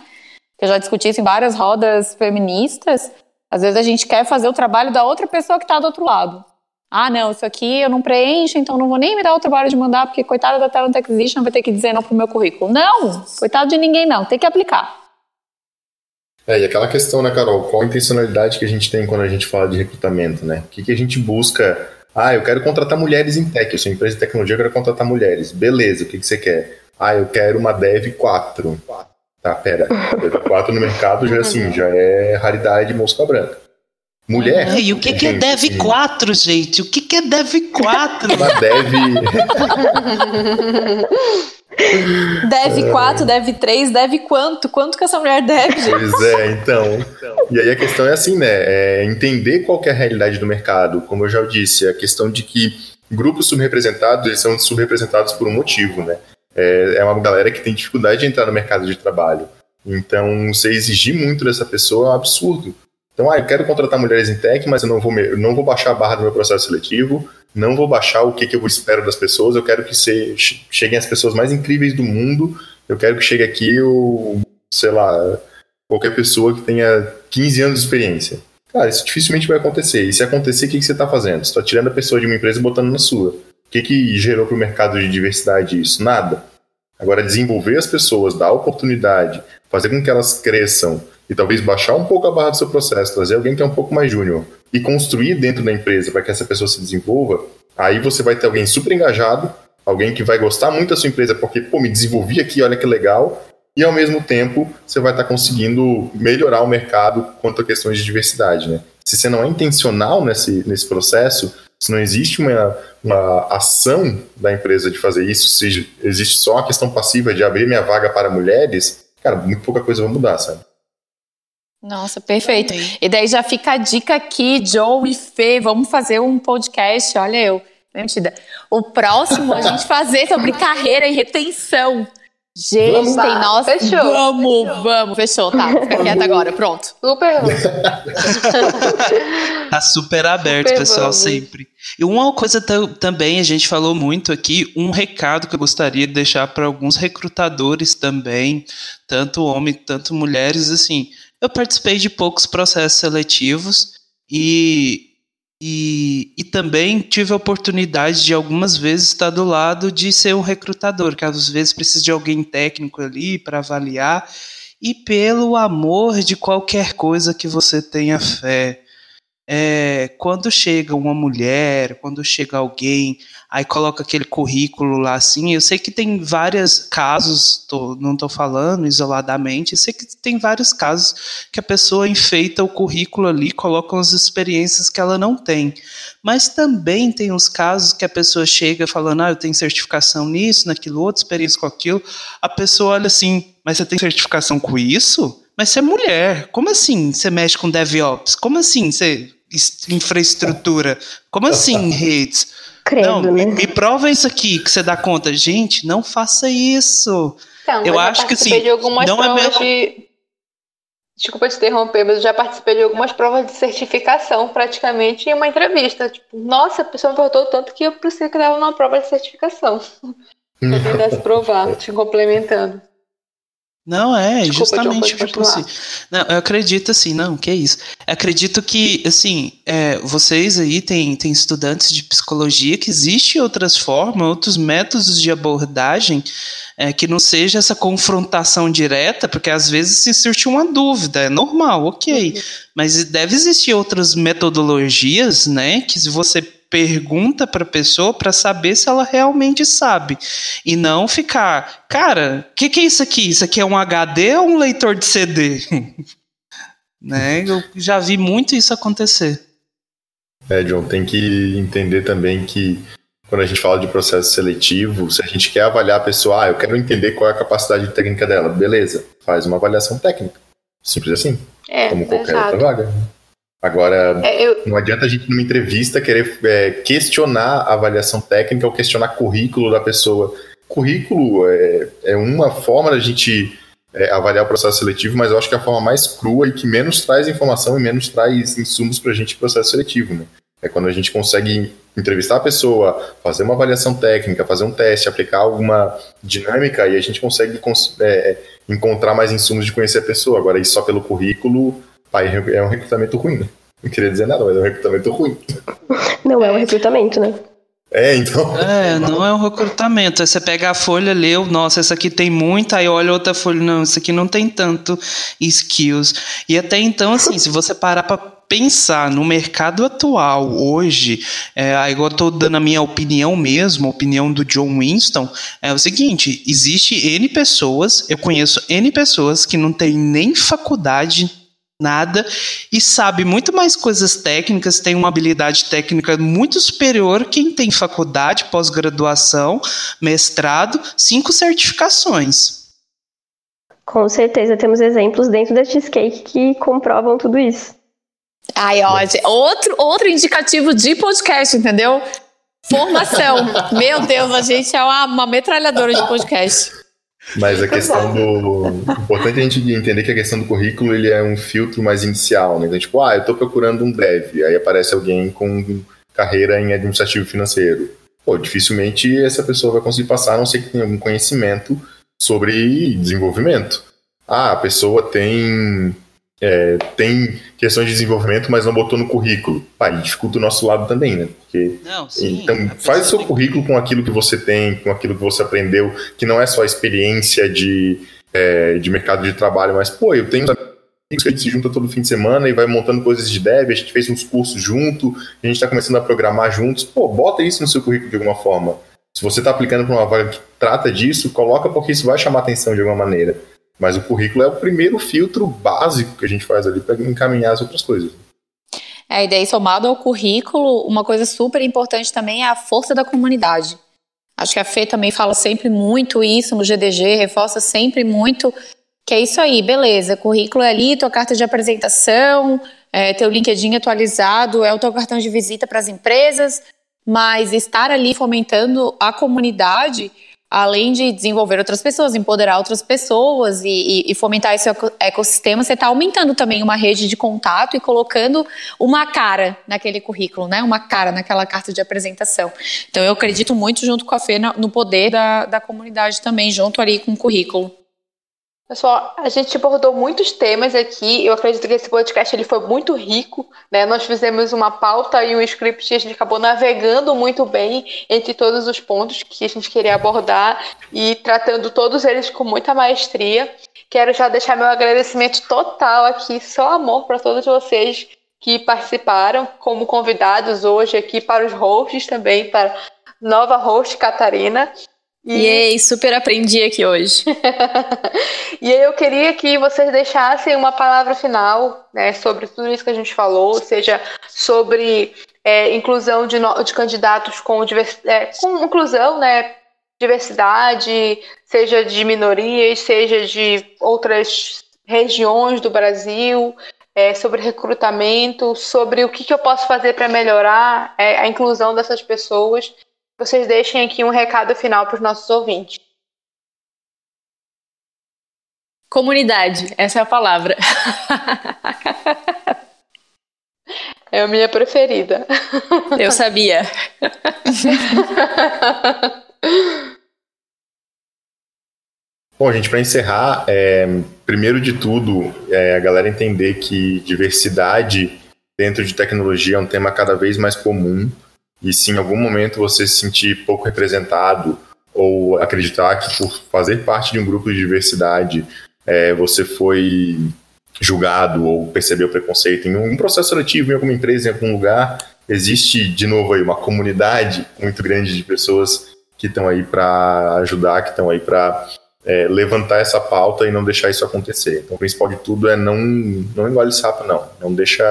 Que eu já discuti isso em várias rodas feministas. Às vezes a gente quer fazer o trabalho da outra pessoa que está do outro lado. Ah, não, isso aqui eu não preencho, então não vou nem me dar o trabalho de mandar, porque coitada da Talent Acquisition vai ter que dizer não pro meu currículo. Não, coitado de ninguém não, tem que aplicar. É, e aquela questão, né, Carol, qual a intencionalidade que a gente tem quando a gente fala de recrutamento, né? O que, que a gente busca? Ah, eu quero contratar mulheres em tech, eu sou empresa de tecnologia, eu quero contratar mulheres. Beleza, o que, que você quer? Ah, eu quero uma Dev 4. Tá, pera, Dev 4 no mercado já, assim, já é raridade mosca branca. Mulher. É, e o que, que é Dev 4, gente? O que, que é Dev 4? Uma Dev. Dev 4, Dev 3, Dev quanto? Quanto que essa mulher deve? Pois é, então. E aí a questão é assim, né? É entender qual é a realidade do mercado. Como eu já disse, a questão de que grupos subrepresentados, eles são subrepresentados por um motivo, né? É, é uma galera que tem dificuldade de entrar no mercado de trabalho. Então, você exigir muito dessa pessoa é um absurdo. Então, ah, eu quero contratar mulheres em tech, mas eu não vou, eu não vou baixar a barra do meu processo seletivo, não vou baixar o que, que eu espero das pessoas, eu quero que cheguem as pessoas mais incríveis do mundo, eu quero que chegue aqui o, sei lá, qualquer pessoa que tenha 15 anos de experiência. Cara, isso dificilmente vai acontecer. E se acontecer, o que, que você está fazendo? Você está tirando a pessoa de uma empresa e botando na sua. Que, que gerou para o mercado de diversidade isso? Nada. Agora, desenvolver as pessoas, dar oportunidade, fazer com que elas cresçam, e talvez baixar um pouco a barra do seu processo, trazer alguém que é um pouco mais júnior e construir dentro da empresa para que essa pessoa se desenvolva, aí você vai ter alguém super engajado, alguém que vai gostar muito da sua empresa porque, pô, me desenvolvi aqui, olha que legal, e ao mesmo tempo você vai estar conseguindo melhorar o mercado quanto a questões de diversidade, né? Se você não é intencional nesse, nesse processo, se não existe uma, uma ação da empresa de fazer isso, se existe só a questão passiva de abrir minha vaga para mulheres, cara, muito pouca coisa vai mudar, sabe? Nossa, perfeito. E daí já fica a dica aqui, Joe e Fê, vamos fazer um podcast, olha eu, mentira. O próximo a gente fazer sobre carreira e retenção. Gente, vamos tem nós. Fechou. Vamos, fechou. vamos, fechou, tá. Fica quieta agora, pronto. Super. tá super aberto, super pessoal, vamos. sempre. E uma coisa também, a gente falou muito aqui, um recado que eu gostaria de deixar para alguns recrutadores também, tanto homens, tanto mulheres, assim eu participei de poucos processos seletivos e, e, e também tive a oportunidade de algumas vezes estar do lado de ser um recrutador, que às vezes precisa de alguém técnico ali para avaliar, e pelo amor de qualquer coisa que você tenha fé. É, quando chega uma mulher, quando chega alguém aí coloca aquele currículo lá assim. Eu sei que tem vários casos, tô, não estou falando isoladamente, eu sei que tem vários casos que a pessoa enfeita o currículo ali, coloca as experiências que ela não tem. Mas também tem uns casos que a pessoa chega falando, ah, eu tenho certificação nisso, naquilo, outra experiência com aquilo. A pessoa olha assim, mas você tem certificação com isso? Mas você é mulher, como assim você mexe com DevOps? Como assim você infraestrutura? Como assim redes? Credo, não, né? me, me, prova isso aqui que você dá conta. Gente, não faça isso. Então, eu acho que sim. De algumas não é provas é mesmo... de... Desculpa te interromper, mas eu já participei de algumas provas de certificação praticamente em uma entrevista. Tipo, nossa, a pessoa me perguntou tanto que eu precisei que dava uma prova de certificação. pra tentar se provar, te complementando. Não, é, Desculpa, justamente John, tipo assim. Não, eu acredito assim, não, que é isso. Eu acredito que, assim, é, vocês aí têm, têm estudantes de psicologia que existe outras formas, outros métodos de abordagem é, que não seja essa confrontação direta, porque às vezes se surte uma dúvida, é normal, ok. Uhum. Mas deve existir outras metodologias, né, que se você pergunta para a pessoa para saber se ela realmente sabe e não ficar, cara, o que, que é isso aqui? Isso aqui é um HD ou um leitor de CD? né? Eu já vi muito isso acontecer. É, John, tem que entender também que quando a gente fala de processo seletivo, se a gente quer avaliar a pessoa, ah, eu quero entender qual é a capacidade técnica dela, beleza, faz uma avaliação técnica. Simples assim. É, como qualquer exato. outra vaga. Agora, é, eu... não adianta a gente numa entrevista querer é, questionar a avaliação técnica ou questionar currículo da pessoa currículo é, é uma forma da gente é, avaliar o processo seletivo, mas eu acho que é a forma mais crua e que menos traz informação e menos traz insumos para a gente processo seletivo, né? É quando a gente consegue entrevistar a pessoa, fazer uma avaliação técnica, fazer um teste, aplicar alguma dinâmica e a gente consegue é, encontrar mais insumos de conhecer a pessoa. Agora, isso só pelo currículo, pai, é um recrutamento ruim, né? Não queria dizer nada, mas é um recrutamento ruim. Não é um recrutamento, né? É, então. É, não é um recrutamento. Aí você pega a folha, leu, nossa, essa aqui tem muita, aí olha outra folha, não, isso aqui não tem tanto skills. E até então, assim, se você parar pra pensar no mercado atual, hoje, é, aí eu tô dando a minha opinião mesmo, a opinião do John Winston, é o seguinte: existe N pessoas, eu conheço N pessoas que não tem nem faculdade nada e sabe muito mais coisas técnicas, tem uma habilidade técnica muito superior quem tem faculdade, pós-graduação, mestrado, cinco certificações. Com certeza temos exemplos dentro da Cheesecake que comprovam tudo isso. Ai, ó, outro, outro indicativo de podcast, entendeu? Formação. Meu Deus, a gente é uma, uma metralhadora de podcast. Mas a questão do. Importante a gente entender que a questão do currículo ele é um filtro mais inicial, né? Então, tipo, ah, eu estou procurando um dev, aí aparece alguém com carreira em administrativo financeiro. Pô, dificilmente essa pessoa vai conseguir passar, a não ser que tenha algum conhecimento sobre desenvolvimento. Ah, a pessoa tem é, tem questões de desenvolvimento, mas não botou no currículo. Pá, dificulta o nosso lado também, né? Porque, não, sim, então, faz o seu currículo com aquilo que você tem, com aquilo que você aprendeu, que não é só a experiência de, é, de mercado de trabalho, mas, pô, eu tenho amigos que a gente se junta todo fim de semana e vai montando coisas de dev, a gente fez uns cursos junto, a gente está começando a programar juntos. Pô, bota isso no seu currículo de alguma forma. Se você está aplicando para uma vaga que trata disso, coloca porque isso vai chamar atenção de alguma maneira. Mas o currículo é o primeiro filtro básico que a gente faz ali para encaminhar as outras coisas. É, e daí, somado ao currículo, uma coisa super importante também é a força da comunidade. Acho que a Fê também fala sempre muito isso no GDG, reforça sempre muito que é isso aí, beleza, currículo é ali, tua carta de apresentação, é, teu LinkedIn atualizado, é o teu cartão de visita para as empresas, mas estar ali fomentando a comunidade além de desenvolver outras pessoas, empoderar outras pessoas e, e, e fomentar esse ecossistema, você está aumentando também uma rede de contato e colocando uma cara naquele currículo, né? Uma cara naquela carta de apresentação. Então eu acredito muito junto com a Fê no poder da, da comunidade também, junto ali com o currículo. Pessoal, a gente abordou muitos temas aqui. Eu acredito que esse podcast ele foi muito rico. Né? Nós fizemos uma pauta e um script e a gente acabou navegando muito bem entre todos os pontos que a gente queria abordar e tratando todos eles com muita maestria. Quero já deixar meu agradecimento total aqui, só amor para todos vocês que participaram como convidados hoje aqui para os hosts também, para nova host Catarina. E aí, super aprendi aqui hoje. e aí eu queria que vocês deixassem uma palavra final né, sobre tudo isso que a gente falou, seja sobre é, inclusão de, no, de candidatos com, divers, é, com inclusão, né, diversidade, seja de minorias, seja de outras regiões do Brasil, é, sobre recrutamento, sobre o que, que eu posso fazer para melhorar é, a inclusão dessas pessoas vocês deixem aqui um recado final para os nossos ouvintes. Comunidade, essa é a palavra. É a minha preferida. Eu sabia. Bom, gente, para encerrar, é, primeiro de tudo, é, a galera entender que diversidade dentro de tecnologia é um tema cada vez mais comum. E se em algum momento você se sentir pouco representado ou acreditar que por fazer parte de um grupo de diversidade é, você foi julgado ou percebeu preconceito em um processo seletivo em alguma empresa, em algum lugar, existe de novo aí uma comunidade muito grande de pessoas que estão aí para ajudar, que estão aí para é, levantar essa pauta e não deixar isso acontecer. Então, o principal de tudo é não não engole sapo, não. Não deixa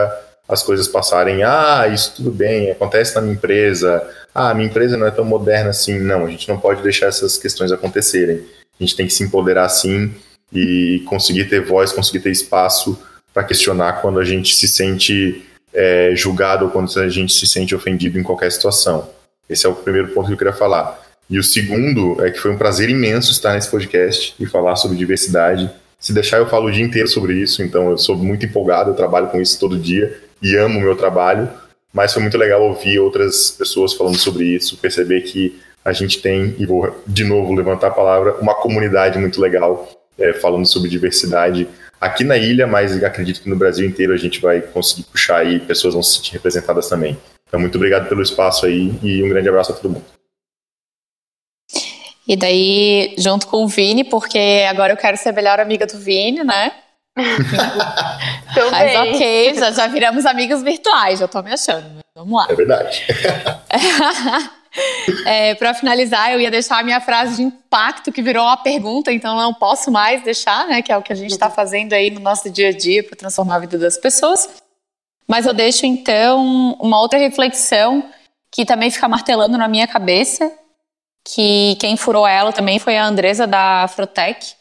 as coisas passarem, ah, isso tudo bem, acontece na minha empresa, ah, minha empresa não é tão moderna assim. Não, a gente não pode deixar essas questões acontecerem. A gente tem que se empoderar sim e conseguir ter voz, conseguir ter espaço para questionar quando a gente se sente é, julgado ou quando a gente se sente ofendido em qualquer situação. Esse é o primeiro ponto que eu queria falar. E o segundo é que foi um prazer imenso estar nesse podcast e falar sobre diversidade. Se deixar, eu falo o dia inteiro sobre isso, então eu sou muito empolgado, eu trabalho com isso todo dia e amo o meu trabalho. Mas foi muito legal ouvir outras pessoas falando sobre isso, perceber que a gente tem, e vou de novo levantar a palavra, uma comunidade muito legal é, falando sobre diversidade aqui na ilha, mas acredito que no Brasil inteiro a gente vai conseguir puxar aí, pessoas vão se sentir representadas também. Então, muito obrigado pelo espaço aí e um grande abraço a todo mundo. E daí, junto com o Vini, porque agora eu quero ser a melhor amiga do Vini, né? Mas ok, já, já viramos amigos virtuais, já tô me achando. Vamos lá. É verdade. é, para finalizar, eu ia deixar a minha frase de impacto, que virou uma pergunta, então não posso mais deixar, né? Que é o que a gente está fazendo aí no nosso dia a dia para transformar a vida das pessoas. Mas eu deixo, então, uma outra reflexão que também fica martelando na minha cabeça, que quem furou ela também foi a Andresa da Afrotec,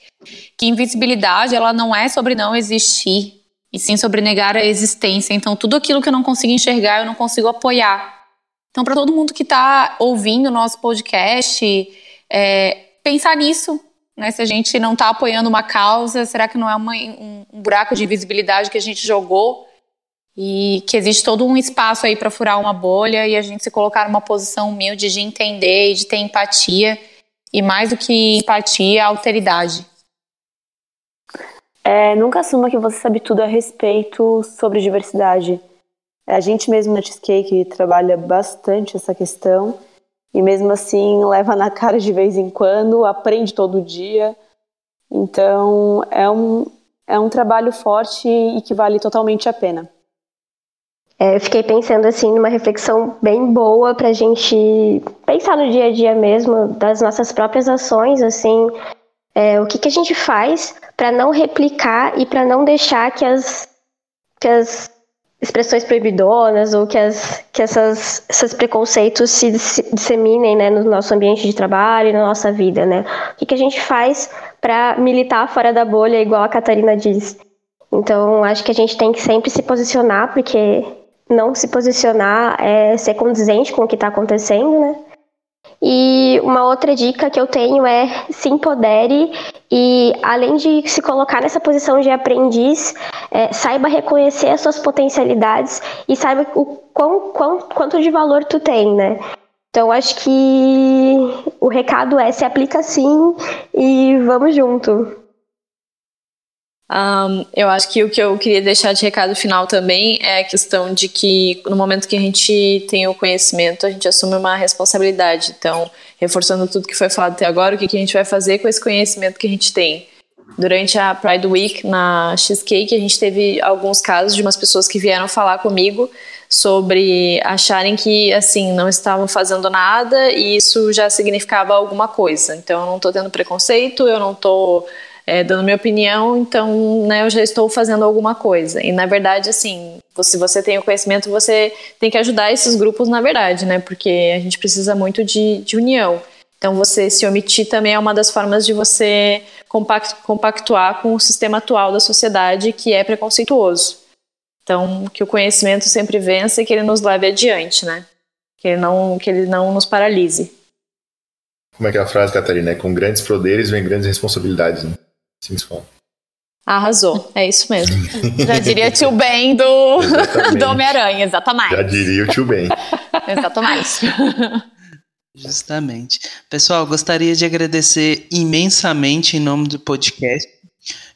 que invisibilidade ela não é sobre não existir, e sim sobre negar a existência. Então, tudo aquilo que eu não consigo enxergar, eu não consigo apoiar. Então, para todo mundo que está ouvindo o nosso podcast, é, pensar nisso, né? Se a gente não está apoiando uma causa, será que não é uma, um, um buraco de invisibilidade que a gente jogou? e que existe todo um espaço aí para furar uma bolha e a gente se colocar numa posição humilde de entender e de ter empatia e mais do que empatia, alteridade. É, nunca assuma que você sabe tudo a respeito sobre diversidade. A gente mesmo na Cheesecake trabalha bastante essa questão e mesmo assim leva na cara de vez em quando, aprende todo dia. Então é um, é um trabalho forte e que vale totalmente a pena. É, eu fiquei pensando assim numa reflexão bem boa para a gente pensar no dia a dia mesmo das nossas próprias ações, assim, é, o que, que a gente faz para não replicar e para não deixar que as, que as expressões proibidonas ou que, as, que essas, esses preconceitos se disseminem né, no nosso ambiente de trabalho na nossa vida, né? O que, que a gente faz para militar fora da bolha, igual a Catarina diz. Então, acho que a gente tem que sempre se posicionar, porque não se posicionar é ser condizente com o que está acontecendo, né? E uma outra dica que eu tenho é se empodere e, além de se colocar nessa posição de aprendiz, é, saiba reconhecer as suas potencialidades e saiba o quão, quão, quanto de valor tu tem, né? Então, acho que o recado é se aplica sim e vamos junto. Um, eu acho que o que eu queria deixar de recado final também é a questão de que no momento que a gente tem o conhecimento, a gente assume uma responsabilidade. Então, reforçando tudo que foi falado até agora, o que, que a gente vai fazer com esse conhecimento que a gente tem? Durante a Pride Week na Cheesecake, a gente teve alguns casos de umas pessoas que vieram falar comigo sobre acharem que assim não estavam fazendo nada e isso já significava alguma coisa. Então, eu não estou tendo preconceito, eu não estou é, dando minha opinião, então né, eu já estou fazendo alguma coisa. E na verdade, assim, se você tem o conhecimento, você tem que ajudar esses grupos, na verdade, né? Porque a gente precisa muito de, de união. Então, você se omitir também é uma das formas de você compactuar com o sistema atual da sociedade que é preconceituoso. Então, que o conhecimento sempre vença e que ele nos leve adiante, né? Que ele não, que ele não nos paralise. Como é que é a frase, Catarina? É com grandes poderes vem grandes responsabilidades, né? Se fala. Arrasou, é isso mesmo. Já diria tio Ben do, do Homem-Aranha, exatamente. Já diria o tio Ben. exatamente. Justamente. Pessoal, gostaria de agradecer imensamente em nome do podcast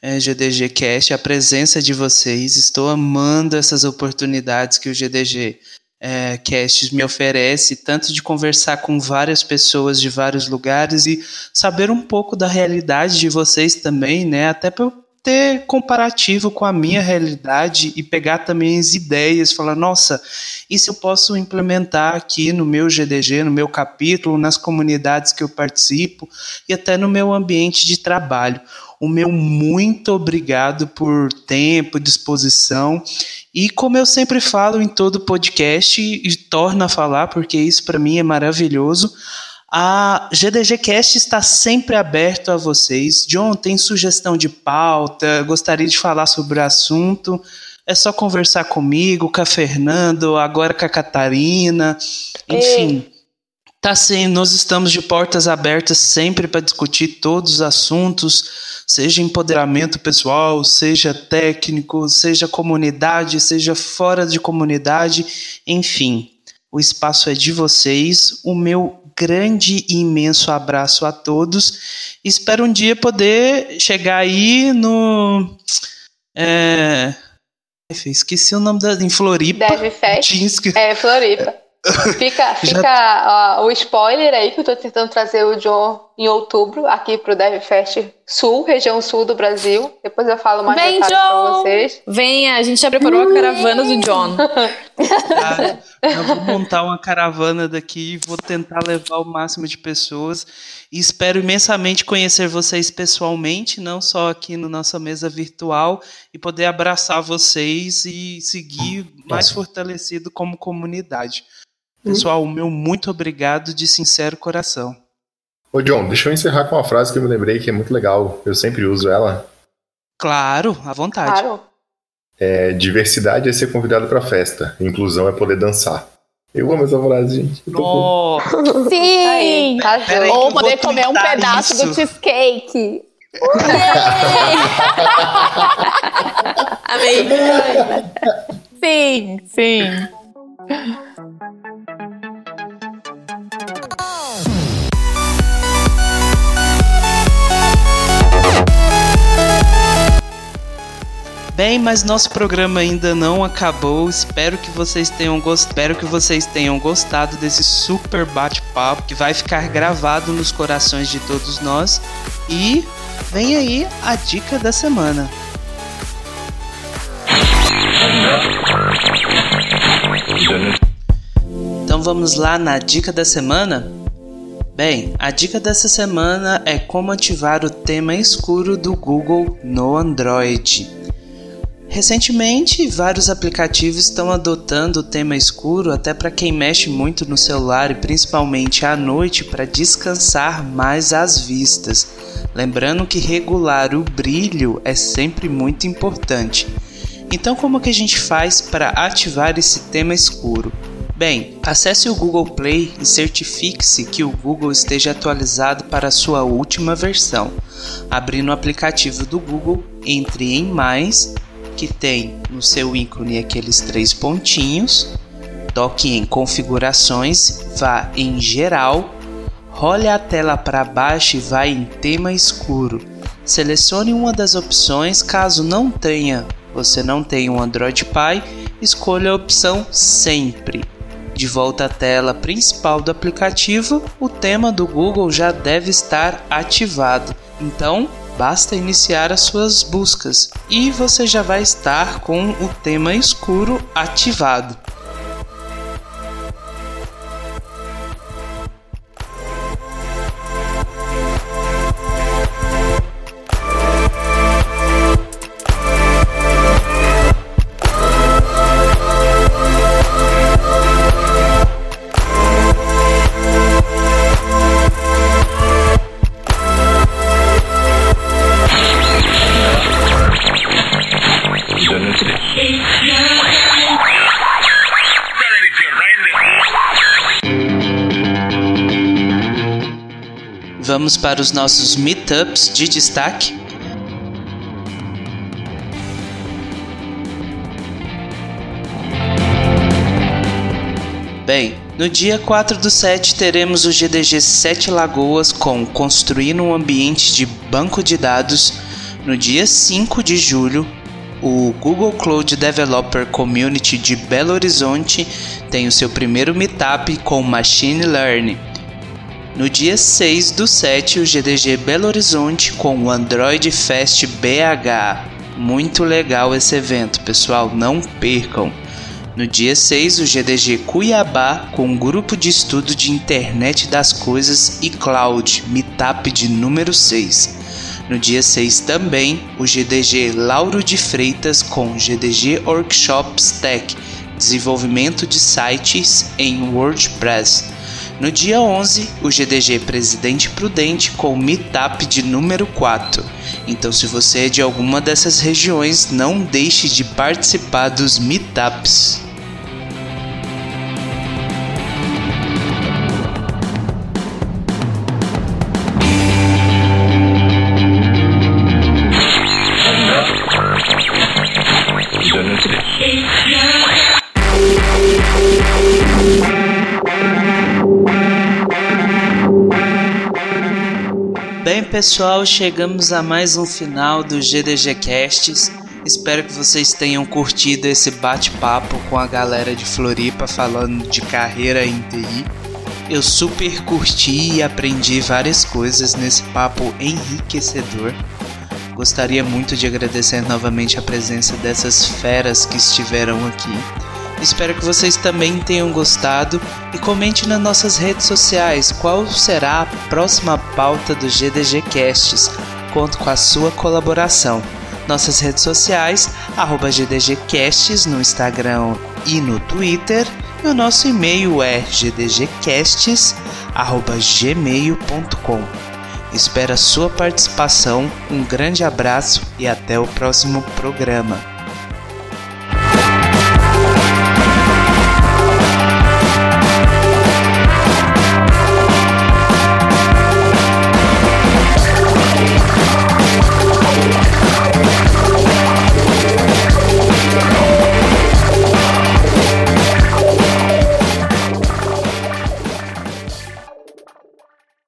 é, GDG Cast a presença de vocês. Estou amando essas oportunidades que o GDG é, Casts me oferece, tanto de conversar com várias pessoas de vários lugares e saber um pouco da realidade de vocês também, né? Até para ter comparativo com a minha realidade e pegar também as ideias, falar, nossa, isso eu posso implementar aqui no meu GDG, no meu capítulo, nas comunidades que eu participo e até no meu ambiente de trabalho o meu muito obrigado por tempo, disposição. E como eu sempre falo em todo podcast e torno a falar, porque isso para mim é maravilhoso, a GDG Cast está sempre aberto a vocês. John, tem sugestão de pauta, gostaria de falar sobre o assunto. É só conversar comigo, com a Fernando, agora com a Catarina, enfim. Ei Tá sim, nós estamos de portas abertas sempre para discutir todos os assuntos, seja empoderamento pessoal, seja técnico, seja comunidade, seja fora de comunidade, enfim. O espaço é de vocês. O meu grande e imenso abraço a todos. Espero um dia poder chegar aí no. É, esqueci o nome da. Em Floripa. Deve Fest. É, Floripa. Fica, fica o spoiler aí que eu tô tentando trazer o John em outubro aqui pro DevFest Sul, região sul do Brasil. Depois eu falo mais Vem, detalhes John! pra vocês. Venha, a gente já preparou a caravana do John. Tá, eu vou montar uma caravana daqui e vou tentar levar o máximo de pessoas. E espero imensamente conhecer vocês pessoalmente, não só aqui na nossa mesa virtual, e poder abraçar vocês e seguir mais fortalecido como comunidade. Pessoal, o meu muito obrigado de sincero coração. Ô John, deixa eu encerrar com uma frase que eu me lembrei que é muito legal. Eu sempre uso ela. Claro, à vontade. Claro. É, diversidade é ser convidado para festa. Inclusão é poder dançar. Eu amo essa frase, gente. Oh. Sim! Aí, tá Ou poder comer um pedaço isso. do cheesecake. Amei. sim, sim. Bem, mas nosso programa ainda não acabou. Espero que vocês tenham gostado. Espero que vocês tenham gostado desse super bate-papo que vai ficar gravado nos corações de todos nós. E vem aí a dica da semana. Então vamos lá na dica da semana? Bem, a dica dessa semana é como ativar o tema escuro do Google no Android. Recentemente, vários aplicativos estão adotando o tema escuro até para quem mexe muito no celular e principalmente à noite para descansar mais as vistas. Lembrando que regular o brilho é sempre muito importante. Então, como que a gente faz para ativar esse tema escuro? Bem, acesse o Google Play e certifique-se que o Google esteja atualizado para a sua última versão. Abrindo o aplicativo do Google, entre em Mais que tem no seu ícone aqueles três pontinhos, toque em configurações, vá em geral, role a tela para baixo e vá em tema escuro. Selecione uma das opções, caso não tenha, você não tenha um Android Pie, escolha a opção sempre. De volta à tela principal do aplicativo, o tema do Google já deve estar ativado. Então, Basta iniciar as suas buscas e você já vai estar com o tema escuro ativado. Vamos para os nossos meetups de destaque. Bem, no dia 4 do 7 teremos o GDG 7 Lagoas com Construindo um Ambiente de Banco de Dados. No dia 5 de julho, o Google Cloud Developer Community de Belo Horizonte tem o seu primeiro meetup com Machine Learning. No dia 6 do 7, o GDG Belo Horizonte com o Android Fest BH. Muito legal esse evento, pessoal, não percam. No dia 6, o GDG Cuiabá com um grupo de estudo de internet das coisas e cloud, Meetup de número 6. No dia 6 também, o GDG Lauro de Freitas com GDG Workshops Tech, desenvolvimento de sites em WordPress. No dia 11, o GDG Presidente Prudente com o Meetup de número 4. Então, se você é de alguma dessas regiões, não deixe de participar dos meetups. Pessoal, chegamos a mais um final do GDG Casts. Espero que vocês tenham curtido esse bate-papo com a galera de Floripa falando de carreira em TI. Eu super curti e aprendi várias coisas nesse papo enriquecedor. Gostaria muito de agradecer novamente a presença dessas feras que estiveram aqui. Espero que vocês também tenham gostado e comente nas nossas redes sociais qual será a próxima pauta do GDG Casts. Conto com a sua colaboração. Nossas redes sociais, arroba GDGcasts no Instagram e no Twitter. E o nosso e-mail é gdgcasts.gmail.com. Espero a sua participação, um grande abraço e até o próximo programa.